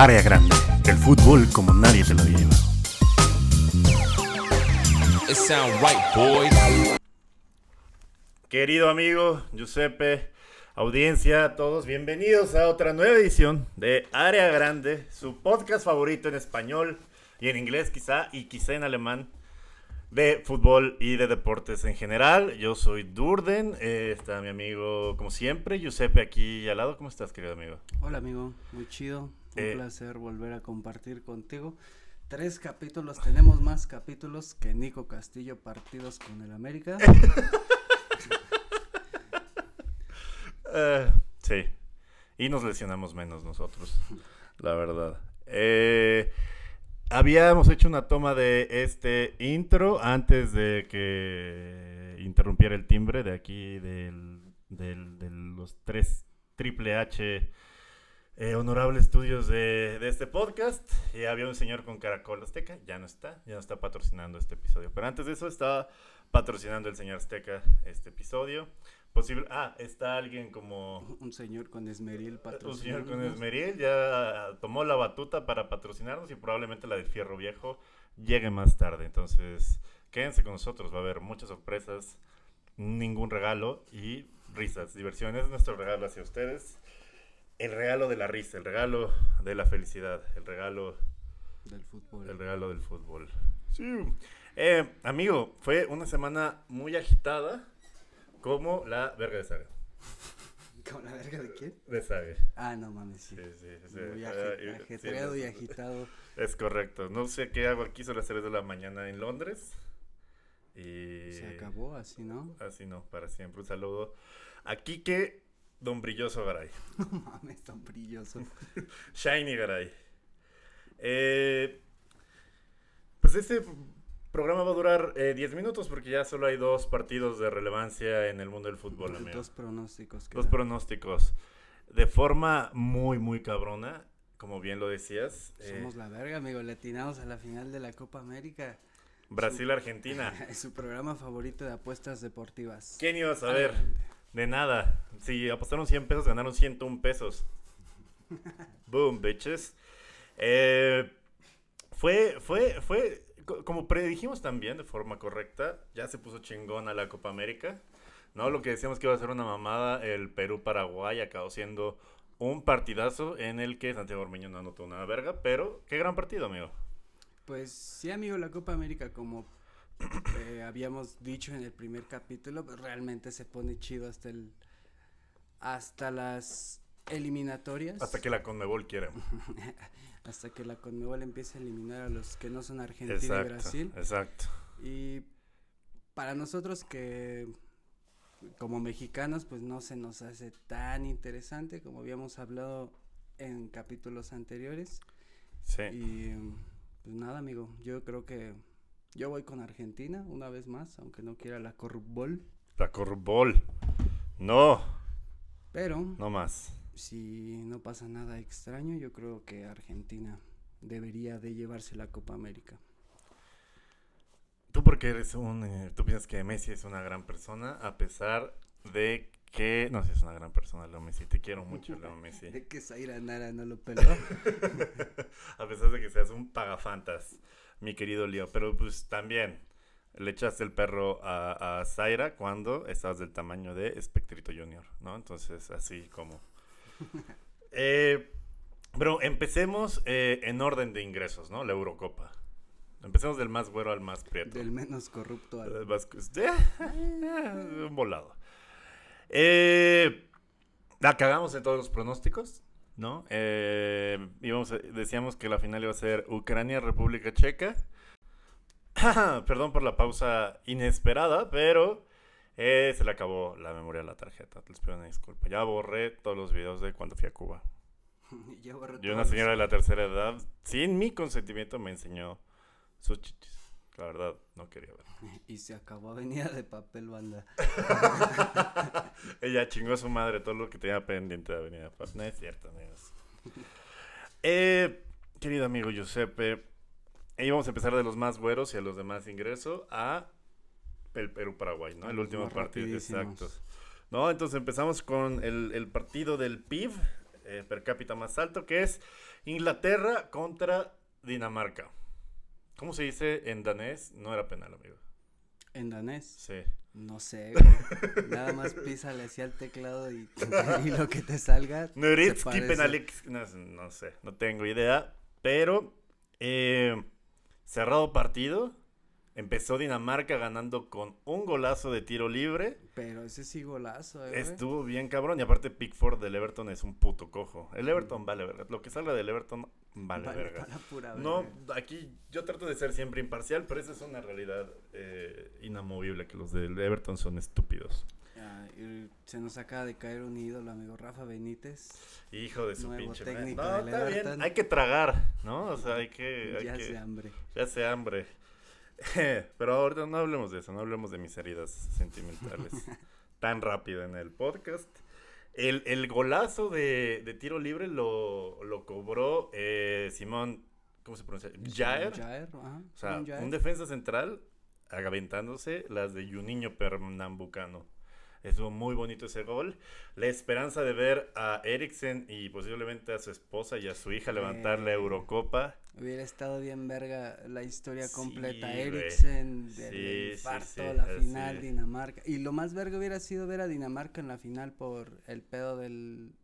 Área Grande, el fútbol como nadie te lo había llevado. It sound right, boys. Querido amigo Giuseppe, audiencia, todos bienvenidos a otra nueva edición de Área Grande, su podcast favorito en español y en inglés quizá y quizá en alemán de fútbol y de deportes en general. Yo soy Durden, eh, está mi amigo como siempre, Giuseppe aquí al lado. ¿Cómo estás, querido amigo? Hola amigo, muy chido, un Eh. placer volver a compartir contigo. Tres capítulos, tenemos más capítulos que Nico Castillo partidos con el América. Eh, sí. Y nos lesionamos menos nosotros, la verdad. Eh, habíamos hecho una toma de este intro antes de que interrumpiera el timbre de aquí del, del- de los tres triple H eh, honorables estudios de, de este podcast. Y había un señor con Caracol Azteca, ya no está, ya no está patrocinando este episodio. Pero antes de eso estaba patrocinando el señor Azteca este episodio. Posible, ah, está alguien como Un señor con esmeril un señor con. Esmeril ya tomó la batuta para patrocinarnos y probablemente la del Fierro Viejo llegue más tarde. Entonces, quédense con nosotros, va a haber muchas sorpresas, ningún regalo y risas, diversiones. Es nuestro regalo hacia ustedes. El regalo de la risa, el regalo de la felicidad, el regalo, del fútbol. el regalo del fútbol. Sí. Eh, amigo, fue una semana muy agitada como la verga de saga. ¿Con la verga de quién? De saga. Ah, no mames, sí. Sí, sí, sí. Muy Ah, ajetreado y agitado. Es correcto. No sé qué hago aquí, son las 3 de la mañana en Londres. Y... Se acabó así, ¿no? Así no, para siempre. Un saludo a Quique Don Brilloso Garay. No mames, tan brilloso. Shiny Garay. Eh, pues este programa va a durar eh, 10 minutos porque ya solo hay dos partidos de relevancia en el mundo del fútbol, amigo. Dos pronósticos. Dos pronósticos. De forma muy, muy cabrona, como bien lo decías. eh, Somos la verga, amigo. Le atinamos a la final de la Copa América. Brasil-Argentina. Es su programa favorito de apuestas deportivas. ¿Quién iba a saber? De nada. Si apostaron 100 pesos, ganaron 101 pesos. Boom, bitches. Eh, fue, fue, fue, co- como predijimos también de forma correcta, ya se puso chingón a la Copa América. ¿No? Lo que decíamos que iba a ser una mamada, el Perú-Paraguay acabó siendo un partidazo en el que Santiago Ormeño no anotó una verga, pero qué gran partido, amigo. Pues sí, amigo, la Copa América, como eh, habíamos dicho en el primer capítulo, pues realmente se pone chido hasta el hasta las eliminatorias. Hasta que la Conmebol quiera. hasta que la Conmebol empiece a eliminar a los que no son Argentina y Exacto, Brasil. exacto. Y para nosotros que como mexicanos pues no se nos hace tan interesante como habíamos hablado en capítulos anteriores. Sí. Y pues nada, amigo, yo creo que yo voy con Argentina una vez más, aunque no quiera la Corrupbol, La Corrupbol. No, pero no más. si no pasa nada extraño, yo creo que Argentina debería de llevarse la Copa América. Tú porque eres un... eh, tú piensas que Messi es una gran persona a pesar de que... No sé, es una gran persona Leo Messi. Te quiero mucho, Leo Messi. De que Zaira Nara no lo peló. a pesar de que seas un pagafantas, mi querido Leo. Pero pues también le echaste el perro a, a Zaira cuando estabas del tamaño de Spectrito Junior, ¿no? Entonces, así como... Eh, pero empecemos eh, en orden de ingresos, ¿no? La Eurocopa. Empecemos del más güero al más prieto. del menos corrupto al Eh, Vasco- eh, un volado. Eh, la cagamos en todos los pronósticos, ¿no? Eh, íbamos a- decíamos que la final iba a ser Ucrania-República Checa. Perdón por la pausa inesperada, pero eh, se le acabó la memoria a la tarjeta. Les pido una disculpa. Ya borré todos los videos de cuando fui a Cuba. Ya borró Y una señora de la tercera edad, sin mi consentimiento, me enseñó sus chichis. La verdad, no quería ver. Y se acabó Avenida de Papel Banda. Ella chingó a su madre todo lo que tenía pendiente de Avenida Paz. No es cierto, amigos. Eh, querido amigo Giuseppe, eh, íbamos a empezar de los más güeros y a los de más ingreso a el Perú-Paraguay, ¿no? El último partido, exacto. No, entonces empezamos con el, el partido del PIB, eh, per cápita más alto, que es Inglaterra contra Dinamarca. ¿Cómo se dice en danés? No era penal, amigo. En danés. Sí. No sé, güey. Nada más písale hacia el teclado y, y lo que te salga. parece. Penalix, no, no sé, no tengo idea. Pero eh, cerrado partido. Empezó Dinamarca ganando con un golazo de tiro libre. Pero ese sí golazo, eh. Estuvo bien cabrón. Y aparte Pickford del Everton es un puto cojo. El Everton vale verga. Lo que salga del Everton vale, Vale verga. para pura No, aquí yo trato de ser siempre imparcial, pero esa es una realidad eh, inamovible, que los del Everton son estúpidos. Ah, y se nos acaba de caer un ídolo, amigo Rafa Benítez. Hijo de su pinche técnico No, está bien, hay que tragar, ¿no? O sea, hay que... hay ya que- se hambre. Ya hace hambre. Pero ahorita no hablemos de eso, no hablemos de mis heridas sentimentales tan rápido en el podcast. El, el golazo de, de tiro libre lo, lo cobró eh, Simón, ¿cómo se pronuncia? Jair. Jair, ajá. O sea, Jair. un defensa central aventándose las de Juninho Pernambucano. Estuvo muy bonito ese gol. La esperanza de ver a Eriksen y posiblemente a su esposa y a su hija levantar la Eh. Eurocopa. Hubiera estado bien verga la historia Sí, completa. güey. Eriksen, del Sí, sí, infarto, sí, la final, Dinamarca. Y lo más verga hubiera sido ver a Dinamarca en la final por el pedo de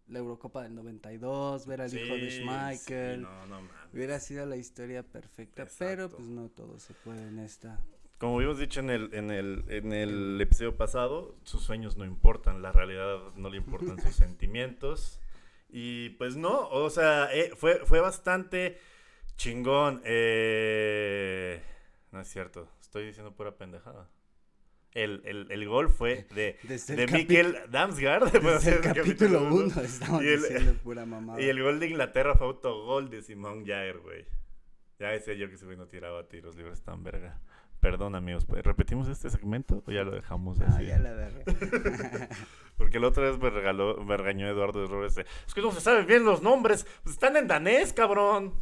la Eurocopa del 92, ver al hijo de Sí, Schmeichel. sí, no, no. Hubiera sido la historia perfecta, pero pues no todo se puede en esta. Como habíamos dicho en el, en, el, en el episodio pasado, sus sueños no importan, la realidad no le importan sus sentimientos. Y pues no, o sea, eh, fue, fue bastante chingón. eh, no es cierto, estoy diciendo pura pendejada. El, el, el gol fue de, de el, capi- Mikkel Damsgaard. desde el capítulo uno. 1 estamos Y el- diciendo pura mamada. Y el gol de Inglaterra fue autogol de Simón Jair, güey. Ya decía yo que ese güey no tiraba tiros libres tan verga. Perdón, amigos. pues, ¿Repetimos este segmento o ya lo dejamos Ah, así? ya la verga. Porque la otra vez me regaló, me regañó Eduardo de Robles. de, Es que no se saben bien los nombres. Pues están en danés, cabrón.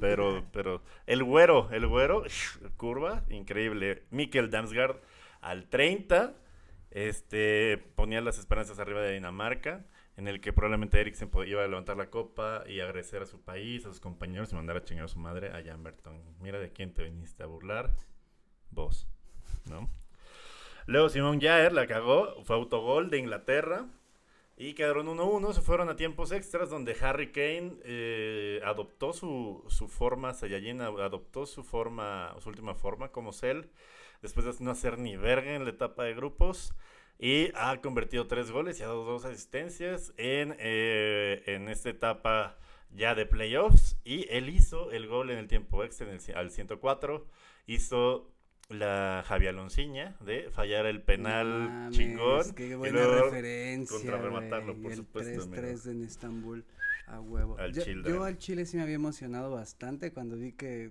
Pero, pero, el güero, el güero, curva, increíble. Mikkel Damsgaard al 30, este, ponía las esperanzas arriba de Dinamarca, en el que probablemente Eriksen iba a levantar la copa y agradecer a su país, a sus compañeros y mandar a chingar a su madre a Jamberton. Mira de quién te viniste a burlar, vos, ¿no? Luego Simón Jair la cagó, fue autogol de Inglaterra. Y quedaron 1-1, se fueron a tiempos extras donde Harry Kane eh, adoptó su, su forma Saiyajin, adoptó su forma, su última forma como Cell, después de no hacer ni verga en la etapa de grupos. Y ha convertido tres goles y ha dado dos asistencias en, eh, en esta etapa ya de playoffs. Y él hizo el gol en el tiempo extra, en el al 104. Hizo la Javi Alonciña de fallar el penal chingón. Qué y buena luego referencia. contrarrematarlo, güey, por y supuesto, El amigo. 3-3 en Estambul. A huevo. Al yo, yo al Chile sí me había emocionado bastante cuando vi que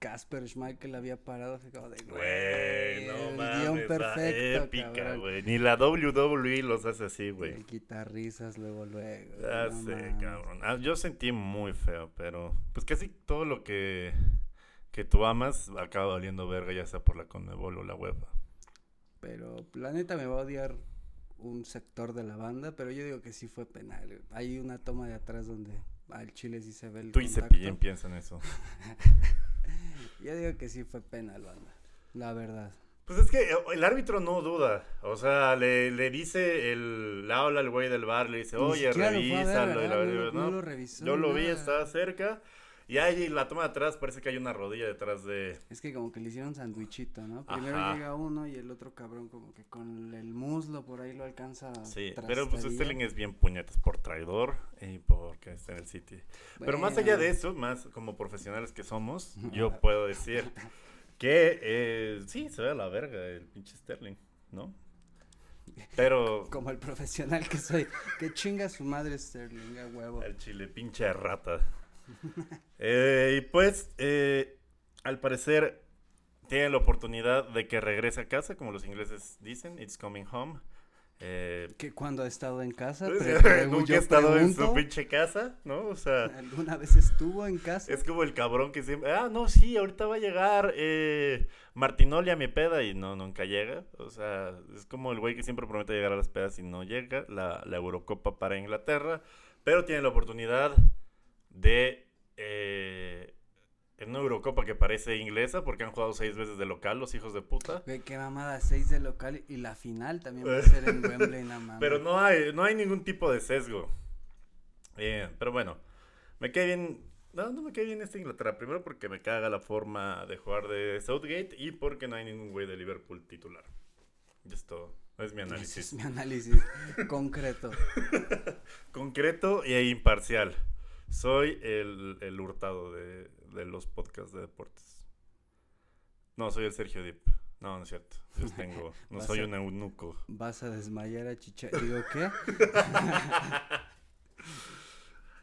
Casper Schmeichel había parado. Fue como de, Güey, no mames, guion perfecto, épica, güey. Ni la WWE los hace así, güey. El quitarrisas luego, luego. Ya no sé, mames. cabrón. Ah, yo sentí muy feo, pero pues casi todo lo que, que tú amas acaba valiendo verga, ya sea por la Conmebol o la UEFA. Pero la neta me va a odiar un sector de la banda, pero yo digo que sí fue penal. Hay una toma de atrás donde al Chile sí se ve el Tú y. Cepillín piensan eso. Yo digo que sí fue penal, banda. La verdad. Pues es que eh, el árbitro no duda. O sea, le, le dice, el, le habla el güey del bar, le dice, oye, revísalo. la-. No ¿no? no lo revisó Yo lo vi, estaba cerca. Y ahí la toma de atrás parece que hay una rodilla detrás de... Es que como que le hicieron sandwichito, ¿no? Primero Ajá. llega uno y el otro cabrón como que con el muslo por ahí lo alcanza. a Sí, pero pues. Sterling es bien puñetas por traidor y porque está en el City. Pero más allá de eso, más como profesionales que somos, yo puedo decir que eh, sí, se ve a la verga el pinche Sterling, ¿no? Pero Como el profesional que soy. Que chinga su madre Sterling, a huevo. el chile pinche rata. Eh, y pues, eh, al parecer, tiene la oportunidad de que regrese a casa, como los ingleses dicen, it's coming home. Eh, Que cuando ha estado en casa. nunca ha estado en su pregunto, pinche casa, ¿no? O sea... ¿Alguna vez estuvo en casa? Es como el cabrón que siempre, ah, no, sí, ahorita va a llegar eh, Martinoli a mi peda y no, nunca llega. O sea, es como el güey que siempre promete llegar a las pedas y no llega. La, la Eurocopa para Inglaterra, pero tienen la oportunidad de eh, en una Eurocopa que parece inglesa porque han jugado seis veces de local los hijos de puta. Güey, qué mamada, seis de local y la final también va a ser en Wembley, no mames. Pero no hay, no hay ningún tipo de sesgo. Eh, pero bueno, me cae bien. No, no me cae bien esta Inglaterra. Primero porque me caga la forma de jugar de Southgate y porque no hay ningún güey de Liverpool titular. Y esto es mi Ese análisis. es mi análisis concreto. Concreto e imparcial. Soy el, el hurtado de, de los podcasts de deportes. No, soy el Sergio Dip. No, no es cierto. Yo tengo, no soy a- un eunuco. Vas a desmayar a Chicha. Digo, ¿qué?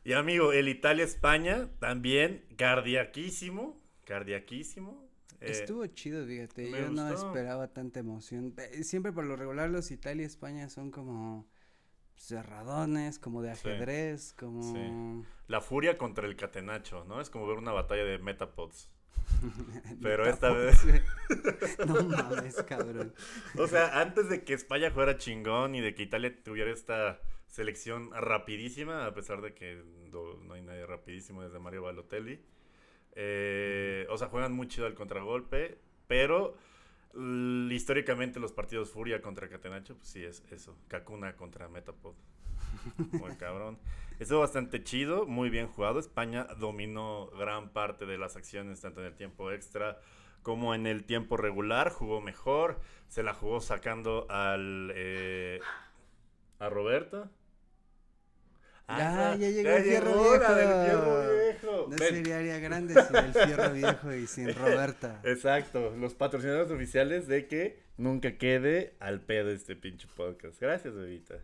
Y amigo, el Italia-España también cardiaquísimo. Cardiaquísimo. Eh, Estuvo chido, fíjate. Yo no esperaba tanta emoción. Siempre por lo regular los Italia y España son como cerradones, como de Sí. ajedrez, como... La furia contra el catenacho, ¿no? Es como ver una batalla de Metapods. Pero esta vez. no mames, cabrón. O sea, antes de que España jugara chingón y de que Italia tuviera esta selección rapidísima, a pesar de que no, no hay nadie rapidísimo desde Mario Balotelli. eh, o sea, juegan muy chido al contragolpe, pero históricamente los partidos Furia contra Catenacho, pues sí, es eso. Kakuna contra Metapod. Muy cabrón. Estuvo bastante chido, muy bien jugado. España dominó gran parte de las acciones, tanto en el tiempo extra como en el tiempo regular. Jugó mejor. Se la jugó sacando al. eh, a Roberto. Ya, ya llegó el fierro llegó la del viejo. fierro viejo. No Ven. sería área grande sin el fierro viejo y sin Roberta. Exacto, los patrocinadores oficiales de que nunca quede al pedo este pinche podcast. Gracias, bebita.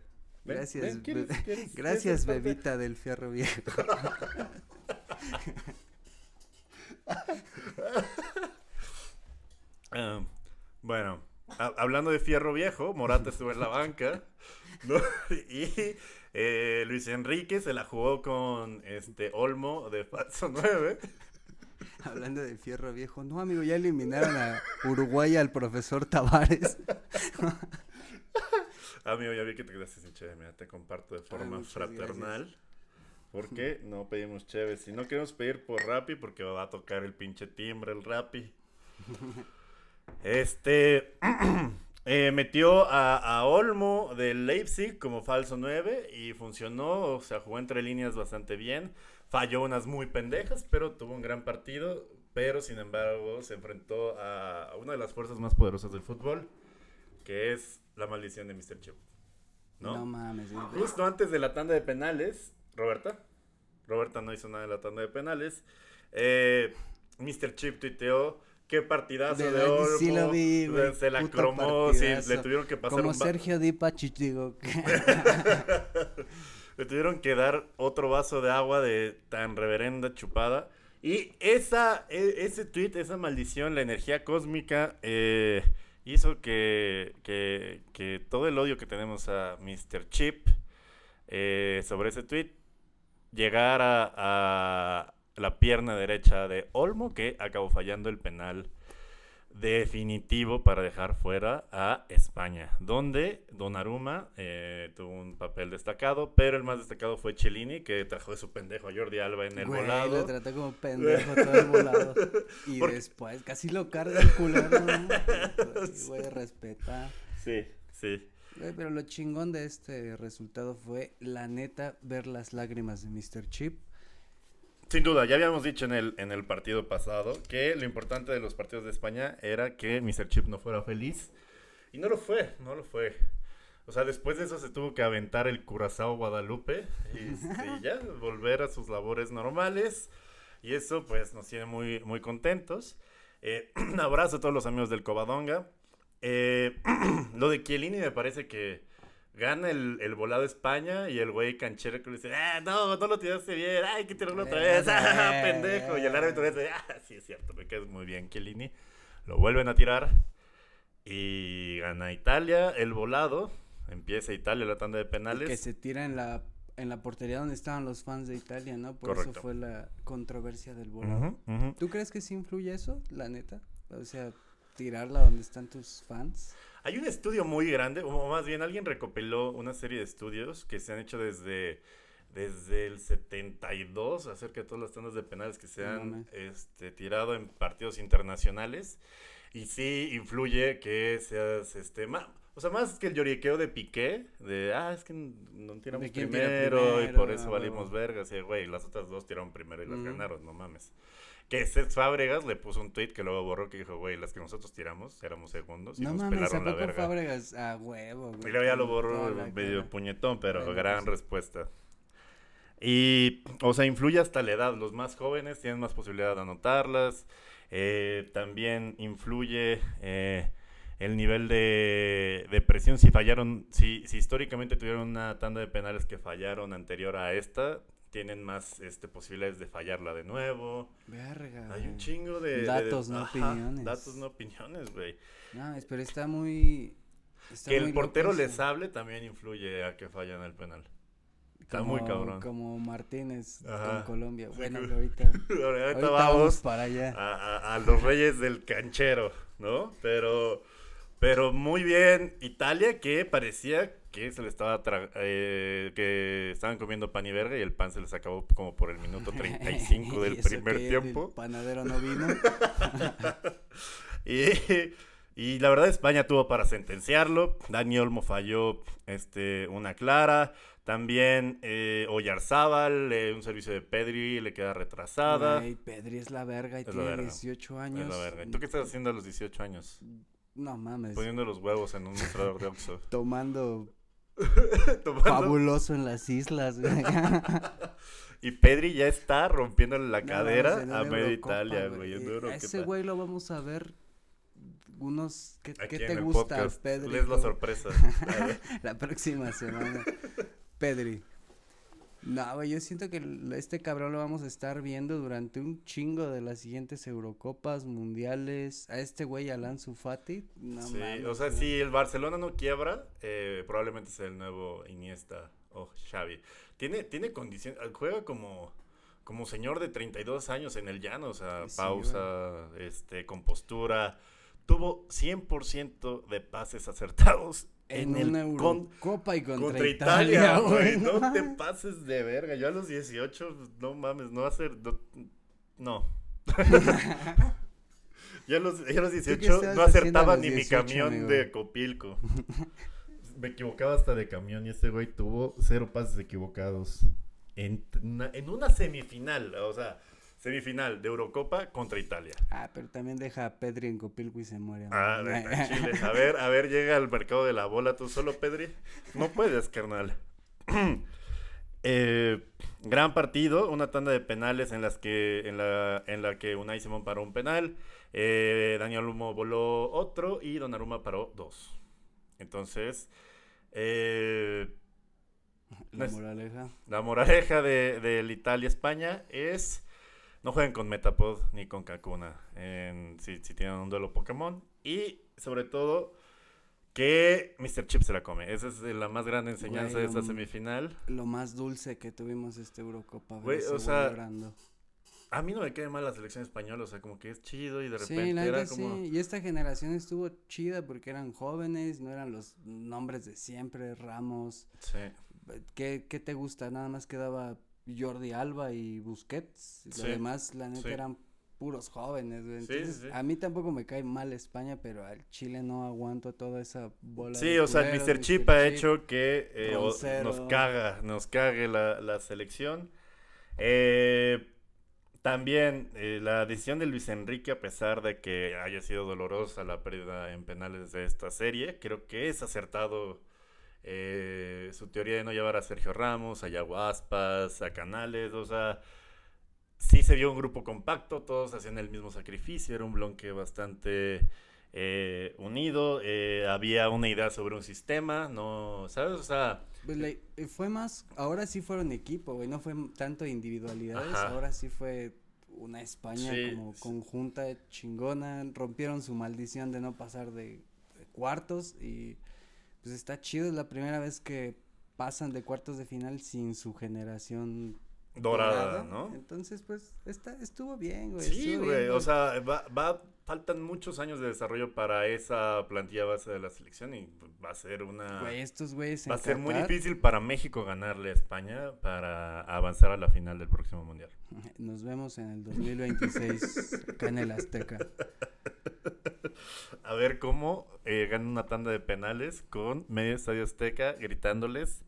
Ven, Gracias, ven, ¿quieres- be- quieres- gracias, quieres bebita del fierro viejo. Ah, bueno, ha- hablando de fierro viejo, Morata estuvo en la banca. ¿no? Y eh, Luis Enrique se la jugó con este Olmo de falso 9. Hablando del fierro viejo. No, amigo, ya eliminaron a Uruguay al profesor Tavares. Amigo, ya vi que te quedaste sin cheve. Mira, te comparto de forma fraternal. Porque no pedimos cheve. Si no queremos pedir por Rappi, porque va a tocar el pinche timbre el Rappi. Este. eh, metió a, a Olmo del Leipzig como falso 9 y funcionó. O sea, jugó entre líneas bastante bien. Falló unas muy pendejas, pero tuvo un gran partido. Pero sin embargo, se enfrentó a una de las fuerzas más poderosas del fútbol, que es la maldición de Mr. Chip. No, ¿No? mames. güey. Justo antes de la tanda de penales, Roberta. Roberta no hizo nada en la tanda de penales. Eh, Mr. Chip tuiteó. Qué partidazo De de, Olmo. sí lo vi, güey, Se la cromó. Sí, le tuvieron que pasar Como un Sergio Dipachich, digo. que- Le tuvieron que dar otro vaso de agua de tan reverenda chupada. Y esa, e- ese tweet, esa maldición, la energía cósmica, eh, hizo que, que, que todo el odio que tenemos a Mr. Chip eh, sobre ese tweet llegara a la pierna derecha de Olmo, que acabó fallando el penal definitivo para dejar fuera a España, donde Donnarumma eh, tuvo un papel destacado, pero el más destacado fue Cellini, que trajo de su pendejo a Jordi Alba en el Güey, volado. lo trató como pendejo todo el volado. Y Porque- después casi lo carga el culero. ¿no? Güey, respeta. Sí, sí. Güey, pero lo chingón de este resultado fue, la neta, ver las lágrimas de Mr. Chip. Sin duda, ya habíamos dicho en el, en el partido pasado que lo importante de los partidos de España era que Mr. Chip no fuera feliz. Y no lo fue, no lo fue. O sea, después de eso se tuvo que aventar el Curazao Guadalupe y, este, y ya volver a sus labores normales. Y eso pues nos tiene muy, muy contentos. Eh, un abrazo a todos los amigos del Covadonga. Eh, lo de Chiellini me parece que gana el, el volado España y el güey canchero que le dice, ah, no, no lo tiraste bien, ay, hay que tirarlo otra vez, ah, pendejo. Y el árbitro dice, ah, sí es cierto, me quedas muy bien, Chiellini. Lo vuelven a tirar y gana Italia el volado. Empieza Italia la tanda de penales. Que se tira en la, en la portería donde estaban los fans de Italia, ¿no? Por Correcto. eso fue la controversia del volado. Ujú. ¿Tú crees que sí influye eso, la neta? O sea, tirarla donde están tus fans. Hay un estudio muy grande, o más bien alguien recopiló una serie de estudios que se han hecho desde desde el 72 acerca de todas las tandas de penales que se han este, tirado en partidos internacionales. Y sí influye que seas este ma- o sea, más que el lloriqueo de Piqué, de ah, es que no tiramos ¿De quién tira primero, y primero? por eso Ah, valimos vergas. Y güey, las otras dos tiraron primero y las Mm. ganaron, no mames. Que Cesc Fábregas le puso un tweet que luego borró que dijo, güey, las que nosotros tiramos éramos segundos y No nos mames, ¿a pelaron la verga. Fábregas? A huevo, güey. Y luego ya lo borró medio puñetón, pero Bueno, gran pues. respuesta. Y, o sea, influye hasta la edad. Los más jóvenes tienen más posibilidad de anotarlas. Eh, también influye eh, el nivel de, de presión. Si fallaron, si, si históricamente tuvieron una tanda de penales que fallaron anterior a esta, tienen más este, posibilidades de fallarla de nuevo. Verga. Hay un chingo de... de- Datos, no ajá, opiniones. Datos, no opiniones, güey. No, es- pero está muy. está Que el muy portero les hable también influye a que fallan el penal. Está muy cabrón. Como Martínez Ajá. con Colombia. Bueno, ahorita, ahorita vamos vamos para allá. a, a- a los reyes del canchero, ¿no? Pero, pero muy bien. Italia que parecía que se le estaba tra- eh, que estaban comiendo pan y verga y el pan se les acabó como por el minuto 35 del primer que el tiempo. panadero no vino. Y, y la verdad España tuvo para sentenciarlo. Dani Olmo falló este, una clara. También eh, Oyarzábal, eh, un servicio de Pedri, le queda retrasada. Pedri es la verga y Es tiene verga. 18 Es años. la verga. ¿Y ¿Tú qué estás haciendo a los 18 años? No mames. Poniendo los huevos en un mostrador de Oxxo. Tomando Tomando- fabuloso en las islas, güey. Y Pedri ya está rompiéndole la No cadera a media Italia, güey. Eurocopa. A ese güey lo vamos a ver unos... ¿Qué, Aquí qué en te el gusta, podcast. Pedri? Les la ¿Cómo- sorpresa. La próxima semana. Pedri. No, güey, yo siento que este cabrón lo vamos a estar viendo durante un chingo de las siguientes Eurocopas, Mundiales. A este güey, Alan Sufati. No sí, mames, o sea, si el Barcelona no quiebra, eh, probablemente sea el nuevo Iniesta o Xavi. Tiene, tiene condición, juega como, como señor de 32 años en el llano, o sea, Sí, pausa, este, compostura. Tuvo 100% de pases acertados En, en, una el con- Eurocopa y contra, contra Italia, güey. No te pases de verga. Yo a los 18, pues, no mames, no ser. No. no. yo, a los, yo a los qué 18 estabas no acertaba ni mi 18, camión amigo? de Copilco. Me equivocaba hasta de camión y este güey tuvo cero pases equivocados. En una, en una semifinal, o sea, semifinal de Eurocopa contra Italia. Ah, pero también deja a Pedri en Copilco y se muere. Ah, de Chile. A ver, a ver, llega al mercado de la bola tú solo, Pedri. No puedes, carnal. Eh, gran partido, una tanda de penales en las que en la, en la que Unai Simón paró un penal, eh, Daniel Humo voló otro y Donnarumma paró dos. Entonces, eh, La moraleja. la moraleja de, del Italia-España es no jueguen con Metapod ni con Kakuna en- si, si tienen un duelo Pokémon. Y sobre todo que Mr. Chip se la come. Esa es la más grande enseñanza Güey, de esta semifinal. Lo más dulce que tuvimos este Eurocopa. Güey, o sea. A mí no me queda mal la selección española, o sea, como que es chido y de Sí, repente la era como... sí. Y esta generación estuvo chida porque eran jóvenes, no eran los nombres de siempre, Ramos. Sí. ¿Qué, qué te gusta? Nada más quedaba Jordi Alba y Busquets. Lo Sí, demás, la neta, sí. eran puros jóvenes, güey. Entonces, sí, a mí tampoco me cae mal España, pero al Chile no aguanto toda esa bola Sí, de o sea, el Mr. Chip ha hecho que eh, o- nos caga, nos cague la, la selección. Eh, también eh, la decisión de Luis Enrique, a pesar de que haya sido dolorosa la pérdida en penales de esta serie, creo que es acertado eh, su teoría de no llevar a Sergio Ramos, a Yago Aspas, a Canales, o sea, sí se vio un grupo compacto, todos hacían el mismo sacrificio, era un bloque bastante eh, unido, eh, había una idea sobre un sistema, no, ¿sabes? O sea, Pues eh, fue más, ahora sí fueron equipo, güey, no fue tanto individualidades, Ajá. ahora sí fue una España Sí, como conjunta chingona, rompieron su maldición de no pasar de, de cuartos y pues está chido, es la primera vez que pasan de cuartos de final sin su generación Dorada, ¿no? Entonces, pues, está, estuvo bien, güey. Sí, güey, bien, o sea, va, va, faltan muchos años de desarrollo para esa plantilla base de la selección y va a ser una... Güey, estos güeyes Va a ser muy difícil para México ganarle a España para avanzar a la final del próximo mundial. Nos vemos en el 2026 acá en el Azteca. A ver cómo eh, ganan una tanda de penales con medio estadio Azteca gritándoles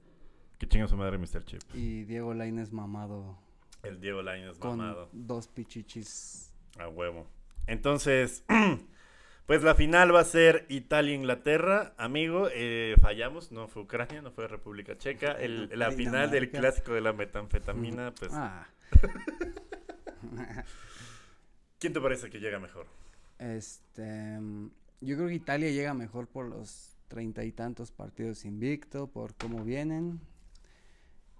que chinga su madre Mr. Chip. Y Diego Lainez mamado El Diego Lainez con mamado. dos pichichis. A huevo. Entonces, pues la final va a ser Italia-Inglaterra. Amigo, eh, fallamos. No fue Ucrania, no fue República Checa. El- la final del clásico de la metanfetamina, pues... Ah. ¿Quién te parece que llega mejor? Este, yo creo que Italia llega mejor por los treinta y tantos partidos invicto, por cómo vienen.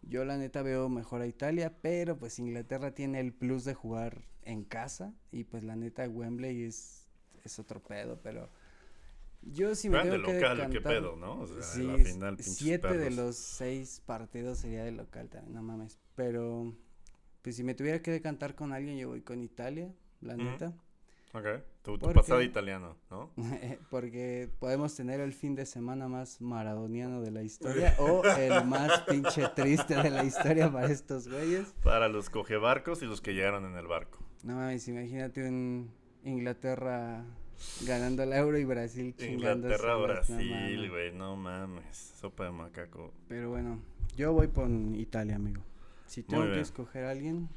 Yo la neta veo mejor a Italia, pero pues Inglaterra tiene el plus de jugar en casa y pues la neta Wembley es, es otro pedo, pero yo sí me Juegan de tengo que local, qué pedo, ¿no? O sea, Sí, la final, siete de los seis partidos sería de local también, no mames. Pero, pues si me tuviera que decantar con alguien, yo voy con Italia, la neta. Ok, tu, pasado italiano, ¿no? Porque podemos tener el fin de semana más maradoniano de la historia o el más pinche triste de la historia para estos güeyes. Para los cogebarcos y los que llegaron en el barco. No mames, imagínate un Inglaterra ganando el euro y Brasil chingándose. Inglaterra, Brasil, güey, no mames. Sopa de macaco. Pero bueno, yo voy por Italia, amigo. Si tengo que escoger a alguien,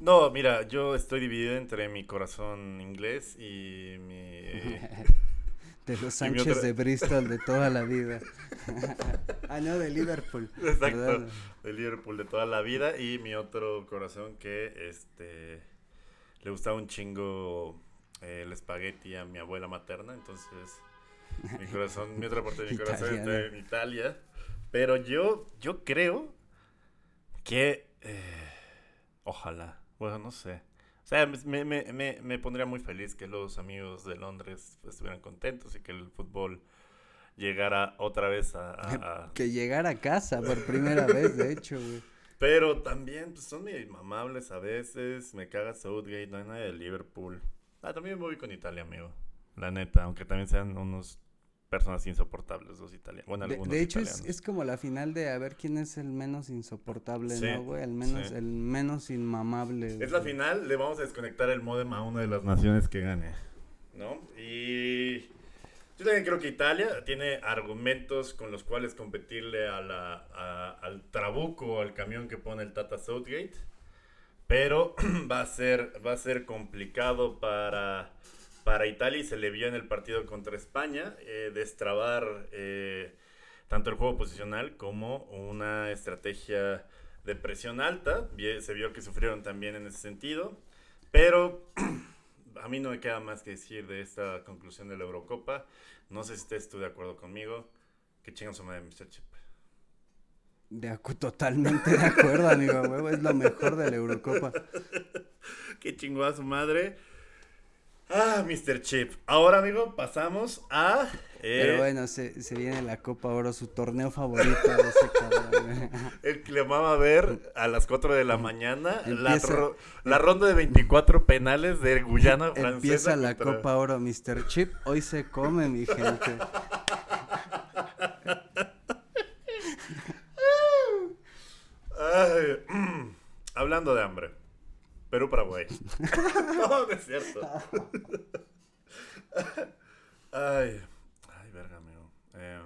No, mira, yo estoy dividido entre mi corazón inglés y mi... de los Sánchez otra- de Bristol de toda la vida. ah, no, de Liverpool. Exacto, de Liverpool de toda la vida y mi otro corazón que este le gustaba un chingo eh, el espagueti a mi abuela materna, entonces mi corazón, mi otra parte de mi corazón está Italiano. en Italia, pero yo yo creo que eh, ojalá, bueno, no sé. O sea, me, me, me, me pondría muy feliz que los amigos de Londres estuvieran contentos y que el fútbol llegara otra vez a- a- a, Que llegara a casa por primera vez, de hecho, güey. Pero también pues, son medio inmamables a veces. Me caga Southgate, no hay nadie de Liverpool. Ah, también voy con Italia, amigo. La neta, aunque también sean unos personas insoportables los italianos. Bueno, De, algunos de hecho, es, italianos. es como la final de a ver quién es el menos insoportable, Sí, ¿no, güey? El menos, sí. el menos inmamable. Es la final, le vamos a desconectar el modem a una de las naciones que gane. ¿No? Y yo también creo que Italia tiene argumentos con los cuales competirle a la, a- al trabuco, al camión que pone el Tata Southgate. Pero va a ser, va a ser complicado para, para Italia y se le vio en el partido contra España eh, destrabar eh, tanto el juego posicional como una estrategia de presión alta. Se vio que sufrieron también en ese sentido. Pero a mí no me queda más que decir de esta conclusión de la Eurocopa. No sé si estés tú de acuerdo conmigo. Que chingan su madre, Mr. Chip. De totalmente de acuerdo, amigo, huevo. Es lo mejor de la Eurocopa. Que chingó a su madre. Ah, Mr. Chip. Ahora, amigo, pasamos a. eh, Pero bueno, se, se viene la Copa Oro, su torneo favorito de ese cabrón. El que le amaba ver a las 4 de la mañana la, Empieza- ro- la ronda de 24 penales de Guyana francesa. Empieza la contra- Copa Oro, Mr. Chip. Hoy se come, mi gente. Ay, hablando de hambre. Perú-Paraguay. no, no es cierto. ay, ay, verga, amigo. Eh,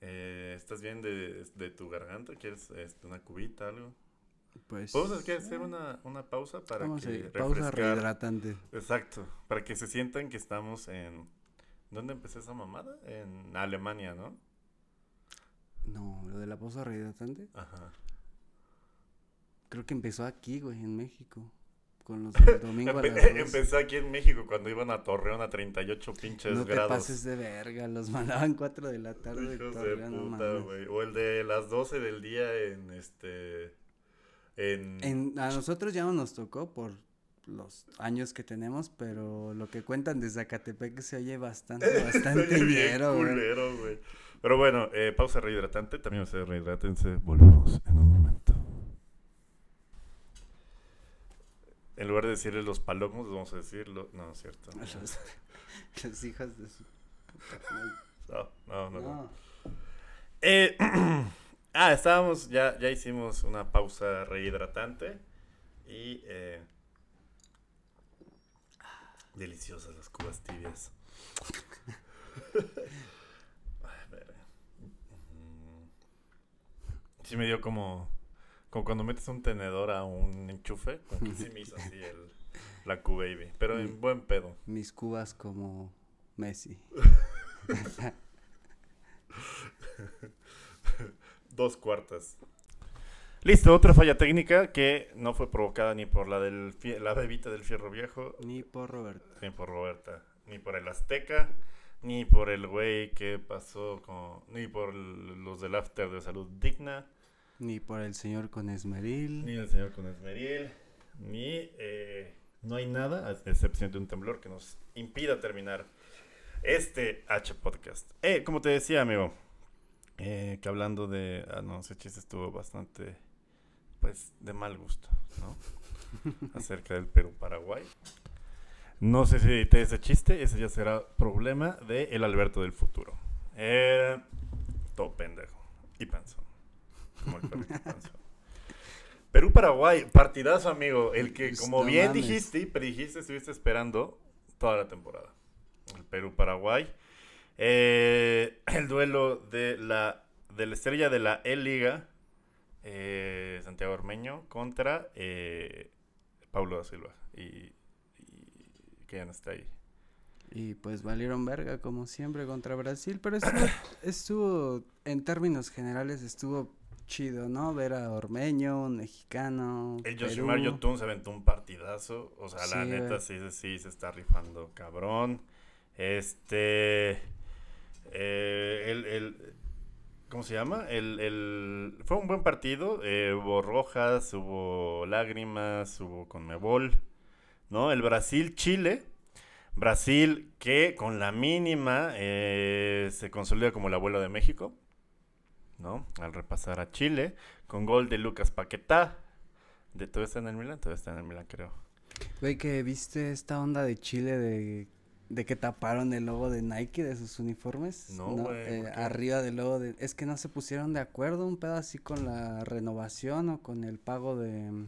eh, ¿Estás bien de, de tu garganta? ¿Quieres este, una cubita, algo? Pues. ¿Podemos hacer- hacer una, una pausa para que pausa rehidratante. Exacto, para que se sientan que estamos en... ¿Dónde empecé esa mamada? En Alemania, ¿no? No, lo de la pausa rehidratante. Ajá. Creo que empezó aquí, güey, en México. Con los del domingo a las dos. empecé aquí en México cuando iban a Torreón a 38 pinches No te grados. pases de verga, los mandaban 4 de la tarde. Hijos de Torreón, puta. O el de las 12 del día en este... En... En- a nosotros ya no nos tocó por los años que tenemos, pero lo que cuentan de Zacatepec se oye bastante, Se bastante ñero, güey. Pero bueno, eh, pausa rehidratante. También ustedes rehidrátense. Volvemos en un momento. En lugar de decirle los palomos, vamos a decirlo. No, es cierto. Los, los hijos de su. No, no, no. Eh, ah, estábamos, ya, ya hicimos una pausa rehidratante. Y. Eh, deliciosas las cubas tibias. Sí me dio como. Como cuando metes un tenedor a un enchufe. Como que sí me hizo así el, la Q-Baby. Pero en buen pedo. Mis cubas como Messi. Dos cuartas. Listo, otra falla técnica que no fue provocada ni por la del la bebita del fierro viejo, Ni por Roberto. ni por Roberta, ni por el Azteca, ni por el güey que pasó con, ni por los del after de salud digna, Ni por el señor con esmeril. ni el señor con Esmeril, ni eh, no hay nada, a excepción de un temblor que nos impida terminar este H podcast. Eh, como te decía, amigo, eh, que hablando de, ah, no, ese chiste estuvo bastante, pues, de mal gusto, ¿no? Acerca del Perú-Paraguay. No sé si edité ese chiste, ese ya será problema de el Alberto del futuro. Eh, todo pendejo. Y panzón. Como el. Perú-Paraguay, partidazo, amigo. El que, Pues, como no bien mames. dijiste y predijiste, estuviste esperando toda la temporada. El Perú-Paraguay. Eh, el duelo de la, de la estrella de la E-Liga, eh, Santiago Ormeño, contra eh, Paulo da Silva. Y, y que ya no está ahí. Y pues valieron verga como siempre contra Brasil, pero estuvo, estuvo en términos generales estuvo chido, ¿no? Ver a Ormeño, un mexicano. El. Yoshimar Yotun se aventó un partidazo. O sea, la neta sí, sí se está rifando, cabrón. Este. eh, el, el- ¿Cómo se llama? El, el- fue un buen partido. eh, hubo rojas, hubo lágrimas, hubo conmebol. ¿No? El Brasil-Chile. Brasil que con la mínima eh, se consolida como el abuelo de México. ¿No? Al repasar a Chile. Con gol de Lucas Paquetá. De, ¿Todavía está en el Milan? Todavía está en el Milan, creo. Güey, que viste esta onda de Chile de, de que taparon el logo de Nike de sus uniformes. No, güey, Eh, arriba del logo de... Es que no se pusieron de acuerdo un pedo así con la renovación o con el pago de...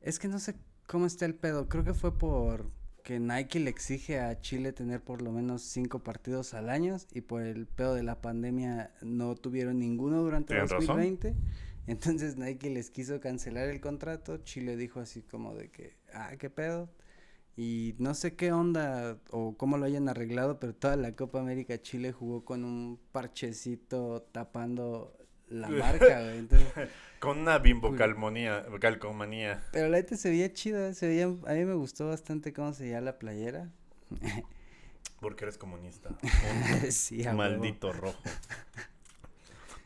Es que no sé cómo está el pedo. Creo que fue por que Nike le exige a Chile tener por lo menos cinco partidos al año y por el pedo de la pandemia no tuvieron ninguno durante Tienen razón. 2020. Entonces Nike les quiso cancelar el contrato. Chile dijo así como de que, ah, qué pedo. Y no sé qué onda o cómo lo hayan arreglado, pero toda la Copa América Chile jugó con un parchecito tapando la marca, güey. Entonces, Con una bimbo calmonía, calcomanía. pero la neta se veía chida, se veía, a mí me gustó bastante cómo se veía la playera. Porque eres comunista. sí, huevo. maldito rojo.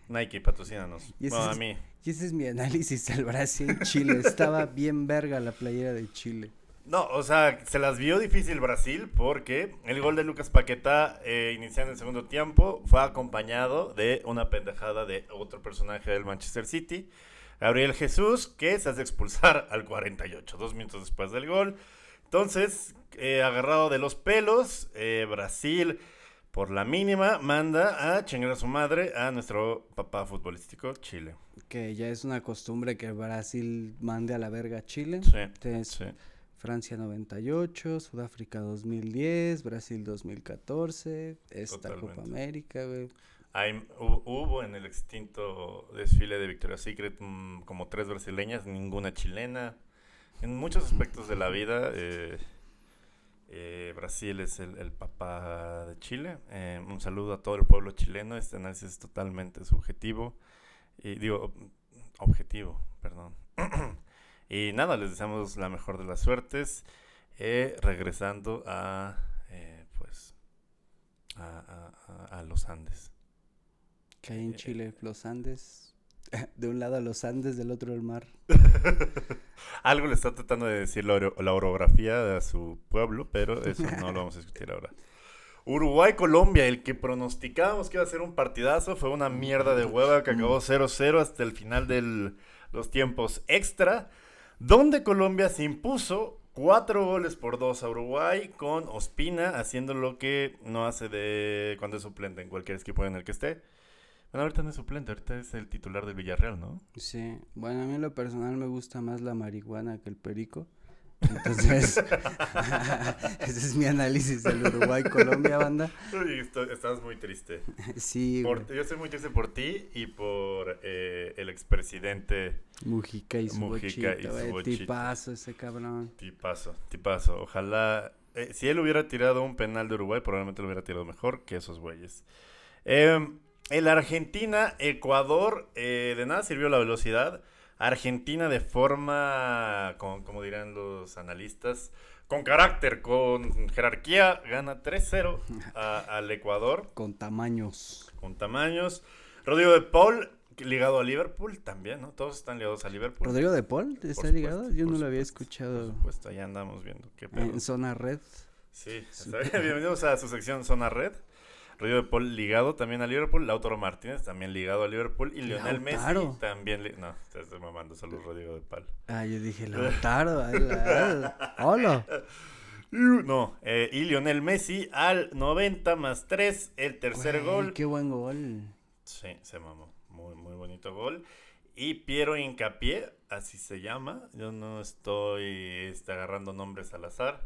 Nike, patrocínanos. Y Bueno, a es- mí. Y ese es mi análisis al Brasil-Chile. Estaba bien verga la playera de Chile. No, o sea, se las vio difícil Brasil porque el gol de Lucas Paquetá eh, iniciando el segundo tiempo fue acompañado de una pendejada de otro personaje del Manchester City, Gabriel Jesús, que se hace expulsar al 48, dos minutos después del gol. Entonces, eh, agarrado de los pelos, eh, Brasil, por la mínima, manda a chingar a su madre a nuestro papá futbolístico, Chile. Que ya es una costumbre que Brasil mande a la verga a Chile. Sí, Entonces, sí. Francia 98, Sudáfrica 2010, Brasil 2014, esta Copa. América, güey. Hay- hu- hubo en el extinto desfile de Victoria's Secret mm, como tres brasileñas, ninguna chilena. En muchos aspectos de la vida, eh, eh, Brasil es el, el papá de Chile. Eh, un saludo a todo el pueblo chileno. Este análisis es totalmente subjetivo. Y digo, objetivo, perdón. y nada, les deseamos la mejor de las suertes. eh, regresando a, eh, pues, a, a- a- a los Andes. Que hay en Eh, Chile, los Andes. De un lado los Andes, del otro el mar. Algo le está tratando de decir la, la orografía a su pueblo, pero eso no lo vamos a discutir ahora. Uruguay-Colombia, el que pronosticábamos que iba a ser un partidazo, fue una mierda de hueva que acabó 0-0 hasta el final de los tiempos extra. Donde Colombia se impuso cuatro goles por dos a Uruguay con Ospina haciendo lo que no hace de cuando es suplente en cualquier equipo en el que esté. Bueno, ahorita no es suplente, ahorita es el titular del Villarreal, ¿no? Sí, bueno, a mí en lo personal me gusta más la marihuana que el perico. Entonces, ese es mi análisis del Uruguay-Colombia, banda. Estás muy triste. Sí, Por- yo estoy muy triste por ti y por eh, el expresidente Mujica y su Mujica bochito, y su bochito. tipazo ese cabrón. Tipazo, tipazo. Ojalá. eh, si él hubiera tirado un penal de Uruguay, probablemente lo hubiera tirado mejor que esos güeyes. Eh, el Argentina-Ecuador, eh, de nada sirvió la velocidad. Argentina de forma, con, como dirán los analistas, con carácter, con jerarquía, gana 3-0 a- al Ecuador Con tamaños. con tamaños. Rodrigo de Paul, ligado a Liverpool también, ¿no? Todos están ligados a Liverpool. ¿Rodrigo de Paul está supuesto, ligado? Yo no lo había escuchado Por supuesto, ahí andamos viendo qué pedo. en zona red. Sí, está bien. bienvenidos a su sección Zona Red. Rodrigo de Paul ligado también a Liverpool. Lautaro Martínez también ligado a Liverpool. Y Lionel Lautaro. Messi también. li- No, te estoy mamando. Saludos, Rodrigo de Paul. Ah, yo dije, Lautaro. Hola. No, eh, y Lionel Messi al 90 más 3. El tercer gol. Qué buen gol. Sí, se mamó. Muy, muy bonito gol. Y Piero Hincapié, así se llama. Yo no estoy este, agarrando nombres al azar.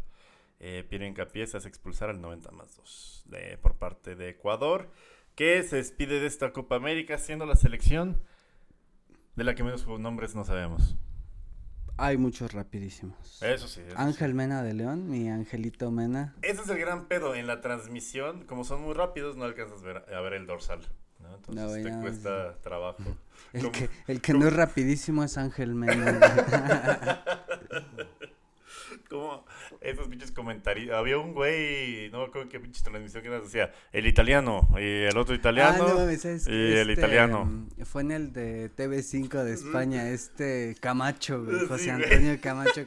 Eh, Hincapié se hace expulsar al 90 más 2 de, por parte de Ecuador, que se despide de esta Copa América siendo la selección de la que menos nombres no sabemos. Hay muchos rapidísimos. Eso sí. eso Ángel Mena de León, mi Angelito Mena. Ese es el gran pedo en la transmisión. Como son muy rápidos, no alcanzas ver- a ver el dorsal. ¿no? Entonces No, te cuesta trabajo. El ¿Cómo? que, el que no es rapidísimo es Ángel Mena. Como esos pinches comentarios. Había un güey, no me acuerdo qué pinche transmisión que nos decía. El italiano y el otro italiano. Ah, no ¿sabes y qué? el Este, italiano. mm, Fue en el de TV5 de España, este Camacho, güey, Sí, José güey. Antonio Camacho,